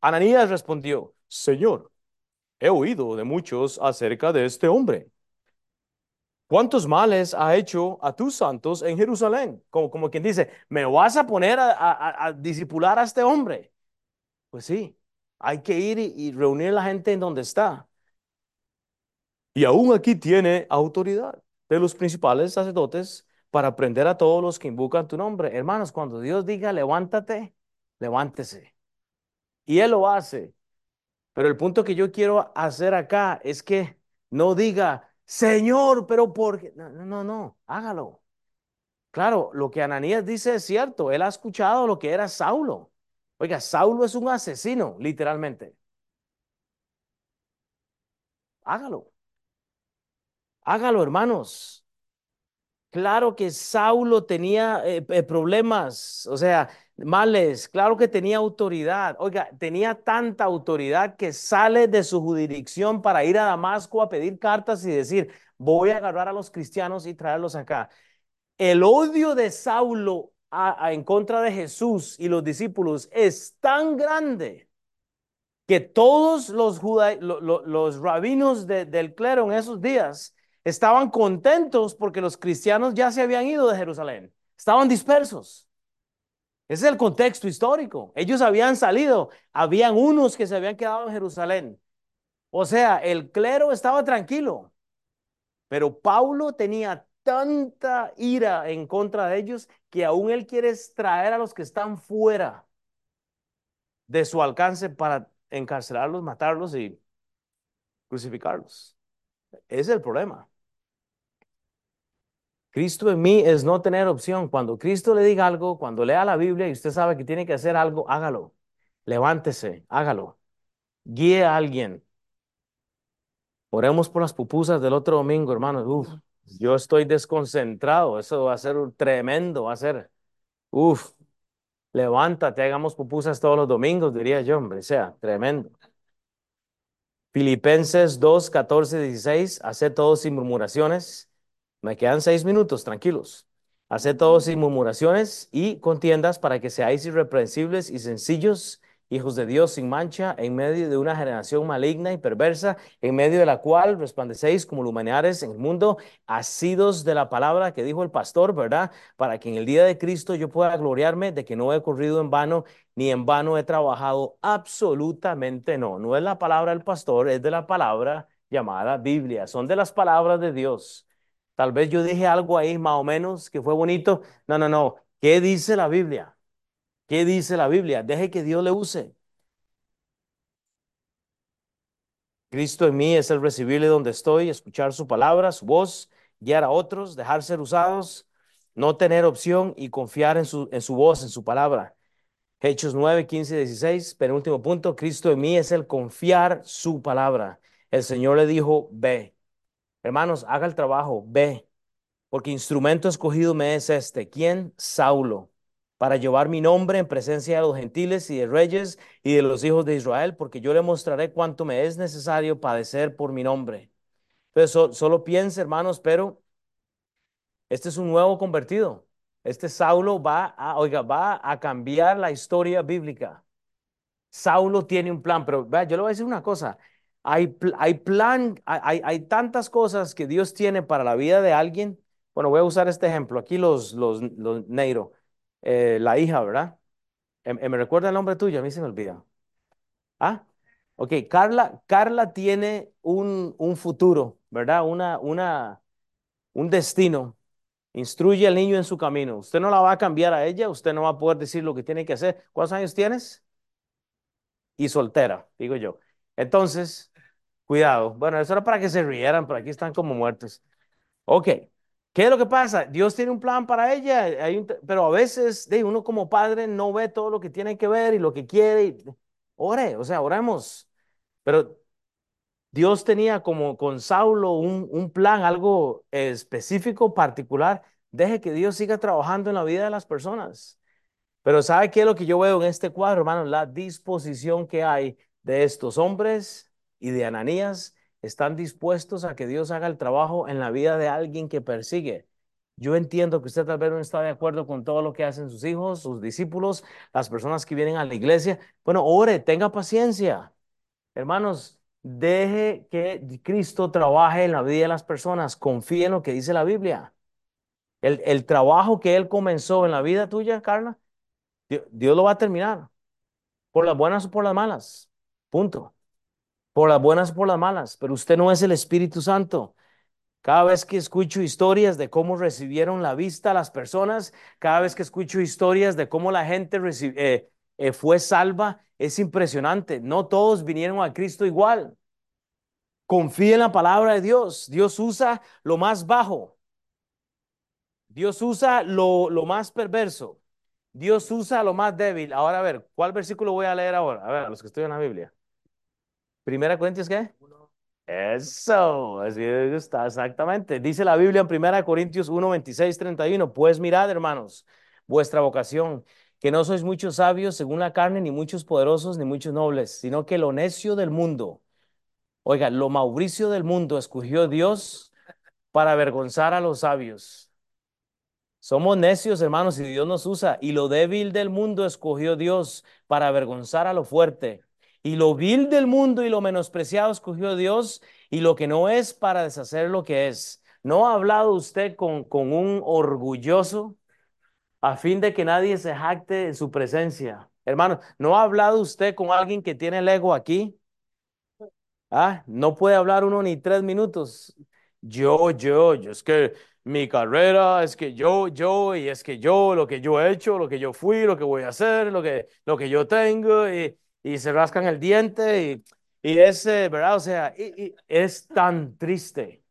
Ananías respondió, Señor, he oído de muchos acerca de este hombre. ¿Cuántos males ha hecho a tus santos en Jerusalén? Como, como quien dice, ¿me vas a poner a, a, a disipular a este hombre? Pues sí, hay que ir y, reunir la gente en donde está. Y aún aquí tiene autoridad de los principales sacerdotes para aprender a todos los que invocan tu nombre. Hermanos, cuando Dios diga levántate, levántese. Y Él lo hace. Pero el punto que yo quiero hacer acá es que no diga, Señor, pero ¿por qué? No, no, no, hágalo. Claro, lo que Ananías dice es cierto. Él ha escuchado lo que era Saulo. Oiga, Saulo es un asesino, literalmente. Hágalo. Hágalo, hermanos. Claro que Saulo tenía eh, eh, problemas, o sea, males, claro que tenía autoridad. Oiga, tenía tanta autoridad que sale de su jurisdicción para ir a Damasco a pedir cartas y decir, voy a agarrar a los cristianos y traerlos acá. El odio de Saulo en contra de Jesús y los discípulos es tan grande que todos los, los rabinos del clero en esos días estaban contentos porque los cristianos ya se habían ido de Jerusalén, estaban dispersos. Ese es el contexto histórico. Ellos habían salido, habían unos que se habían quedado en Jerusalén. O sea, el clero estaba tranquilo, pero Paulo tenía tanta ira en contra de ellos que aún él quiere extraer a los que están fuera de su alcance para encarcelarlos, matarlos y crucificarlos. Ese es el problema. Cristo en mí es no tener opción. Cuando Cristo le diga algo, cuando lea la Biblia y usted sabe que tiene que hacer algo, hágalo. Levántese, hágalo. Guíe a alguien. Oremos por las pupusas del otro domingo, hermanos. Uf, yo estoy desconcentrado. Eso va a ser tremendo, va a ser. Uf. Levántate, hagamos pupusas todos los domingos, diría yo, hombre, o sea, tremendo. Filipenses 2, 14, 16, haced todo sin murmuraciones. Me quedan seis minutos, tranquilos. Haced todo sin murmuraciones y contiendas para que seáis irreprensibles y sencillos, hijos de Dios sin mancha, en medio de una generación maligna y perversa, en medio de la cual resplandecéis como luminares en el mundo, asidos de la palabra que dijo el pastor, ¿verdad? Para que en el día de Cristo yo pueda gloriarme de que no he corrido en vano, ni en vano he trabajado. Absolutamente no. No es la palabra del pastor, es de la palabra llamada Biblia. Son de las palabras de Dios. Tal vez yo dije algo ahí más o menos que fue bonito. No, no, no. ¿Qué dice la Biblia? ¿Qué dice la Biblia? Deje que Dios le use. Cristo en mí es el recibirle donde estoy, escuchar su palabra, su voz, guiar a otros, dejar ser usados, no tener opción y confiar en su, en su voz, en su palabra. Hechos 9, 15 16, penúltimo punto, Cristo en mí es el confiar su palabra. El Señor le dijo, ve. Hermanos, haga el trabajo, ve, porque instrumento escogido me es este. ¿Quién? Saulo, para llevar mi nombre en presencia de los gentiles y de reyes y de los hijos de Israel, porque yo le mostraré cuánto me es necesario padecer por mi nombre. Entonces, solo piense, hermanos, pero este es un nuevo convertido. Este Saulo va a, oiga, va a cambiar la historia bíblica. Saulo tiene un plan, pero vea, yo le voy a decir una cosa. Hay, hay plan, hay, hay tantas cosas que Dios tiene para la vida de alguien. Bueno, voy a usar este ejemplo. Aquí los, los, los Neiro, eh, la hija, ¿verdad? Eh, eh, ¿Me recuerda el nombre tuyo? A mí se me olvida. Ah, ok. Carla, Carla tiene un, un futuro, ¿verdad? Una, una, un destino. Instruye al niño en su camino. Usted no la va a cambiar a ella, usted no va a poder decir lo que tiene que hacer. ¿Cuántos años tienes? Y soltera, digo yo. Entonces, cuidado. Bueno, eso era para que se rieran, pero aquí están como muertos. Ok. ¿Qué es lo que pasa? Dios tiene un plan para ella, pero a veces de uno como padre no ve todo lo que tiene que ver y lo que quiere. Y, ore, o sea, oremos. Pero Dios tenía como con Saulo un, un plan, algo específico, particular. Deje que Dios siga trabajando en la vida de las personas. Pero ¿sabe qué es lo que yo veo en este cuadro, hermano? La disposición que hay de estos hombres y de Ananías están dispuestos a que Dios haga el trabajo en la vida de alguien que persigue. Yo entiendo que usted tal vez no está de acuerdo con todo lo que hacen sus hijos, sus discípulos, las personas que vienen a la iglesia. Bueno, ore, tenga paciencia. Hermanos, deje que Cristo trabaje en la vida de las personas. Confíe en lo que dice la Biblia. El, el trabajo que Él comenzó en la vida tuya, Carla, Dios lo va a terminar. Por las buenas o por las malas. Punto. Por las buenas por las malas. Pero usted no es el Espíritu Santo. Cada vez que escucho historias de cómo recibieron la vista las personas, cada vez que escucho historias de cómo la gente eh, eh, fue salva, es impresionante. No todos vinieron a Cristo igual. Confía en la palabra de Dios. Dios usa lo más bajo. Dios usa lo, lo más perverso. Dios usa lo más débil. Ahora, a ver, ¿cuál versículo voy a leer ahora? A ver, a los que estudian la Biblia. Primera Corintios, ¿qué? Eso, así está, exactamente. Dice la Biblia en Primera Corintios 1, 26, 31. Pues mirad, hermanos, vuestra vocación, que no sois muchos sabios según la carne, ni muchos poderosos, ni muchos nobles, sino que lo necio del mundo, oiga, lo mauricio del mundo escogió Dios para avergonzar a los sabios. Somos necios, hermanos, y Dios nos usa. Y lo débil del mundo escogió Dios para avergonzar a lo fuerte. Y lo vil del mundo y lo menospreciado escogió Dios y lo que no es para deshacer lo que es. ¿No ha hablado usted con, con un orgulloso a fin de que nadie se jacte en su presencia? Hermano, ¿no ha hablado usted con alguien que tiene el ego aquí? Ah, no puede hablar uno ni tres minutos. Yo, yo, yo, es que mi carrera, es que yo, yo, y es que yo, lo que yo he hecho, lo que yo fui, lo que voy a hacer, lo que, lo que yo tengo, y, y se rascan el diente, y, y es, ¿verdad? O sea, es tan triste.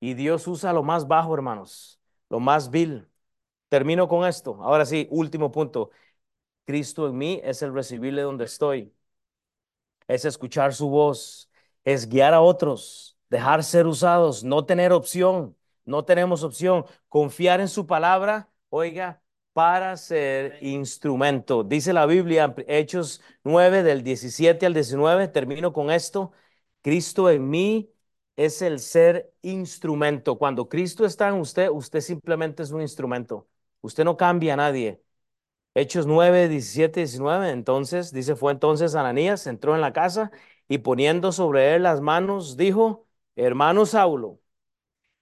Y Dios usa lo más bajo, hermanos, lo más vil. Termino con esto. Ahora sí, último punto. Cristo en mí es el recibirle donde estoy. Es escuchar su voz, es guiar a otros, dejar ser usados, no tener opción no tenemos opción. Confiar en su palabra, oiga, para ser instrumento. Dice la Biblia, Hechos 9 del 17 al 19, termino con esto, Cristo en mí es el ser instrumento. Cuando Cristo está en usted, usted simplemente es un instrumento. Usted no cambia a nadie. Hechos 9, 17, 19. Entonces, dice, fue entonces Ananías, entró en la casa y poniendo sobre él las manos, dijo, hermano Saulo,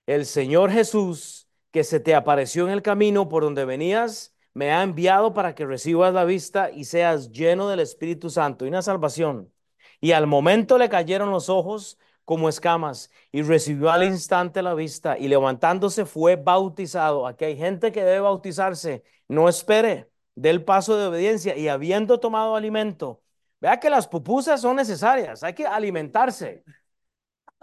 el Señor Jesús que se te apareció en el camino por donde venías, me ha enviado para que recibas la vista y seas lleno del Espíritu Santo y una salvación. Y al momento le cayeron los ojos como escamas y recibió al instante la vista y levantándose fue bautizado. Aquí hay gente que debe bautizarse. No espere del paso de obediencia y habiendo tomado alimento. Vea que las pupusas son necesarias, hay que alimentarse.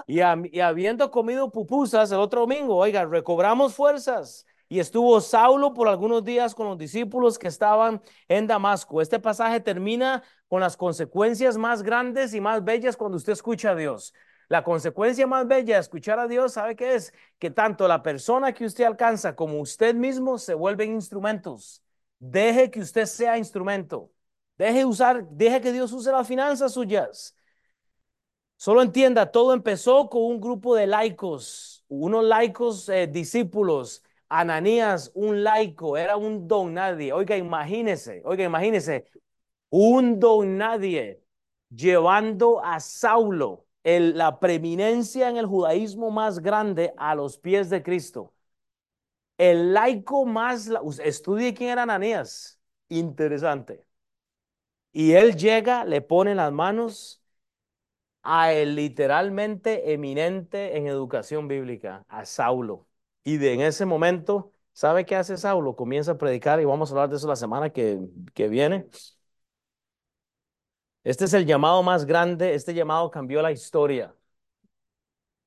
Y, habiendo comido pupusas el otro domingo, oiga, recobramos fuerzas. Y estuvo Saulo por algunos días con los discípulos que estaban en Damasco. Este pasaje termina con las consecuencias más grandes y más bellas cuando usted escucha a Dios. La consecuencia más bella de escuchar a Dios, ¿sabe qué es? Que tanto la persona que usted alcanza como usted mismo se vuelven instrumentos. Deje que usted sea instrumento. Deje usar, deje que Dios use las finanzas suyas. Solo entienda, todo empezó con un grupo de laicos, unos laicos eh, discípulos. Ananías, un laico, era un don nadie. Oiga, imagínese, oiga, imagínese, un don nadie llevando a Saulo, la preeminencia en el judaísmo más grande, a los pies de Cristo. El laico más, estudie quién era Ananías. Interesante. Y él llega, le pone las manos a el literalmente eminente en educación bíblica, a Saulo. Y de en ese momento, ¿sabe qué hace Saulo? Comienza a predicar y vamos a hablar de eso la semana que, que viene. Este es el llamado más grande, este llamado cambió la historia.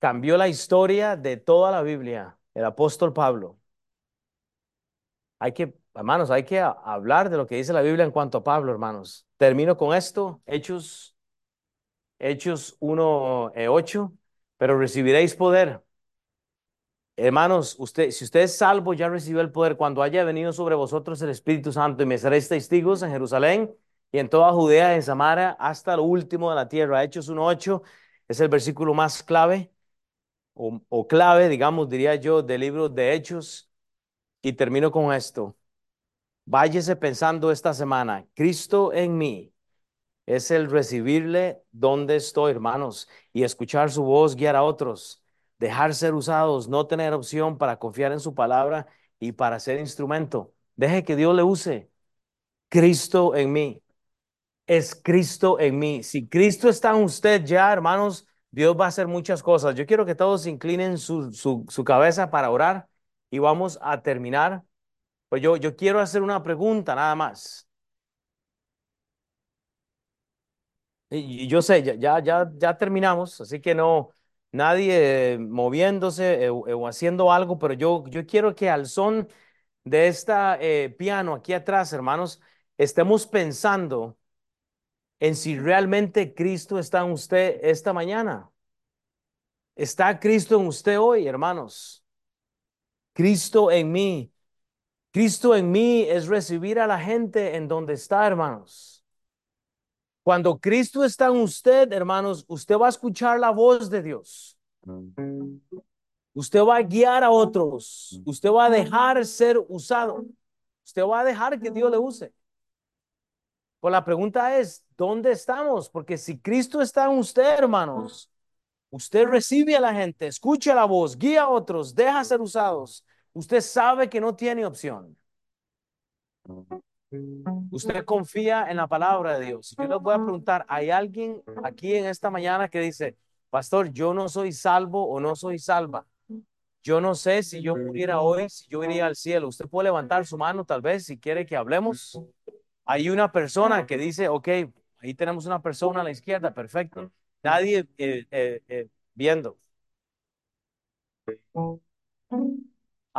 Cambió la historia de toda la Biblia, el apóstol Pablo. Hay que, hermanos, hay que hablar de lo que dice la Biblia en cuanto a Pablo, hermanos. Termino con esto, Hechos, Hechos 1, 8, eh, pero recibiréis poder. Hermanos, usted, si usted es salvo, ya recibió el poder cuando haya venido sobre vosotros el Espíritu Santo y me seréis testigos en Jerusalén y en toda Judea, en Samaria, hasta lo último de la tierra. Hechos 1.8 es el versículo más clave o, o clave, digamos, diría yo, del libro de Hechos. Y termino con esto. Váyese pensando esta semana, Cristo en mí es el recibirle donde estoy, hermanos, y escuchar su voz guiar a otros, dejar ser usados, no tener opción para confiar en su palabra y para ser instrumento. Deje que Dios le use. Cristo en mí. Es Cristo en mí. Si Cristo está en usted ya, hermanos, Dios va a hacer muchas cosas. Yo quiero que todos inclinen su, su, su cabeza para orar y vamos a terminar. Pues yo, yo quiero hacer una pregunta nada más. Y, yo sé, ya, ya, ya terminamos, así que no, nadie moviéndose eh, o, haciendo algo, pero yo, yo quiero que al son de esta eh, piano aquí atrás, hermanos, estemos pensando en si realmente Cristo está en usted esta mañana. ¿Está Cristo en usted hoy, hermanos? Cristo en mí. Cristo en mí es recibir a la gente en donde está, hermanos. Cuando Cristo está en usted, hermanos, usted va a escuchar la voz de Dios. Usted va a guiar a otros. Usted va a dejar ser usado. Usted va a dejar que Dios le use. Pues la pregunta es, ¿dónde estamos? Porque si Cristo está en usted, hermanos, usted recibe a la gente, escucha la voz, guía a otros, deja ser usados usted sabe que no tiene opción. Usted confía en la palabra de Dios. Yo les voy a preguntar, ¿hay alguien aquí en esta mañana que dice, pastor, yo no soy salvo o no soy salva? Yo no sé si yo muriera hoy, si yo iría al cielo. Usted puede levantar su mano tal vez si quiere que hablemos. Hay una persona que dice, ok, ahí tenemos una persona a la izquierda, perfecto. Nadie eh, eh, eh, viendo.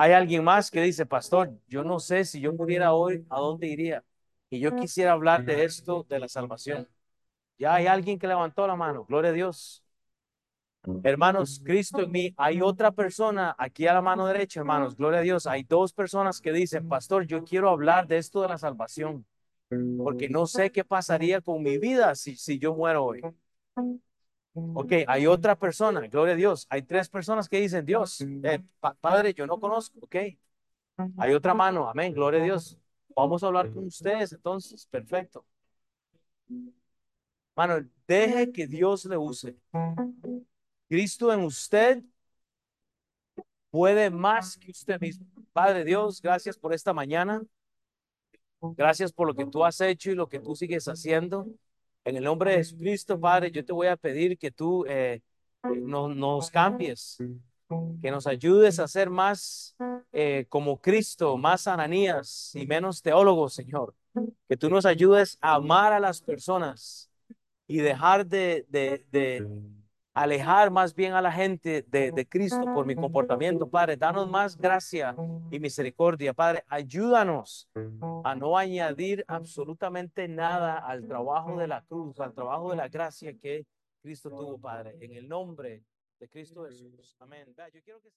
Hay alguien más que dice, pastor, yo no sé si yo muriera hoy, ¿a dónde iría? Y yo quisiera hablar de esto, de la salvación. Ya hay alguien que levantó la mano, gloria a Dios. Hermanos, Cristo en mí, hay otra persona aquí a la mano derecha, hermanos, gloria a Dios. Hay dos personas que dicen, pastor, yo quiero hablar de esto de la salvación, porque no sé qué pasaría con mi vida si, si yo muero hoy. Ok, hay otra persona, gloria a Dios. Hay tres personas que dicen, Dios, eh, Padre, yo no conozco, ok. Hay otra mano, amén, gloria a Dios. Vamos a hablar con ustedes entonces, perfecto. Mano, deje que Dios le use. Cristo en usted puede más que usted mismo. Padre Dios, gracias por esta mañana. Gracias por lo que tú has hecho y lo que tú sigues haciendo. En el nombre de Jesucristo, Padre, yo te voy a pedir que tú eh, no, nos cambies, que nos ayudes a ser más eh, como Cristo, más ananías y menos teólogos, Señor. Que tú nos ayudes a amar a las personas y dejar de, de, de alejar más bien a la gente de, Cristo por mi comportamiento. Padre, danos más gracia y misericordia. Padre, ayúdanos a no añadir absolutamente nada al trabajo de la cruz, al trabajo de la gracia que Cristo tuvo, Padre. En el nombre de Cristo Jesús. Amén. Yo quiero que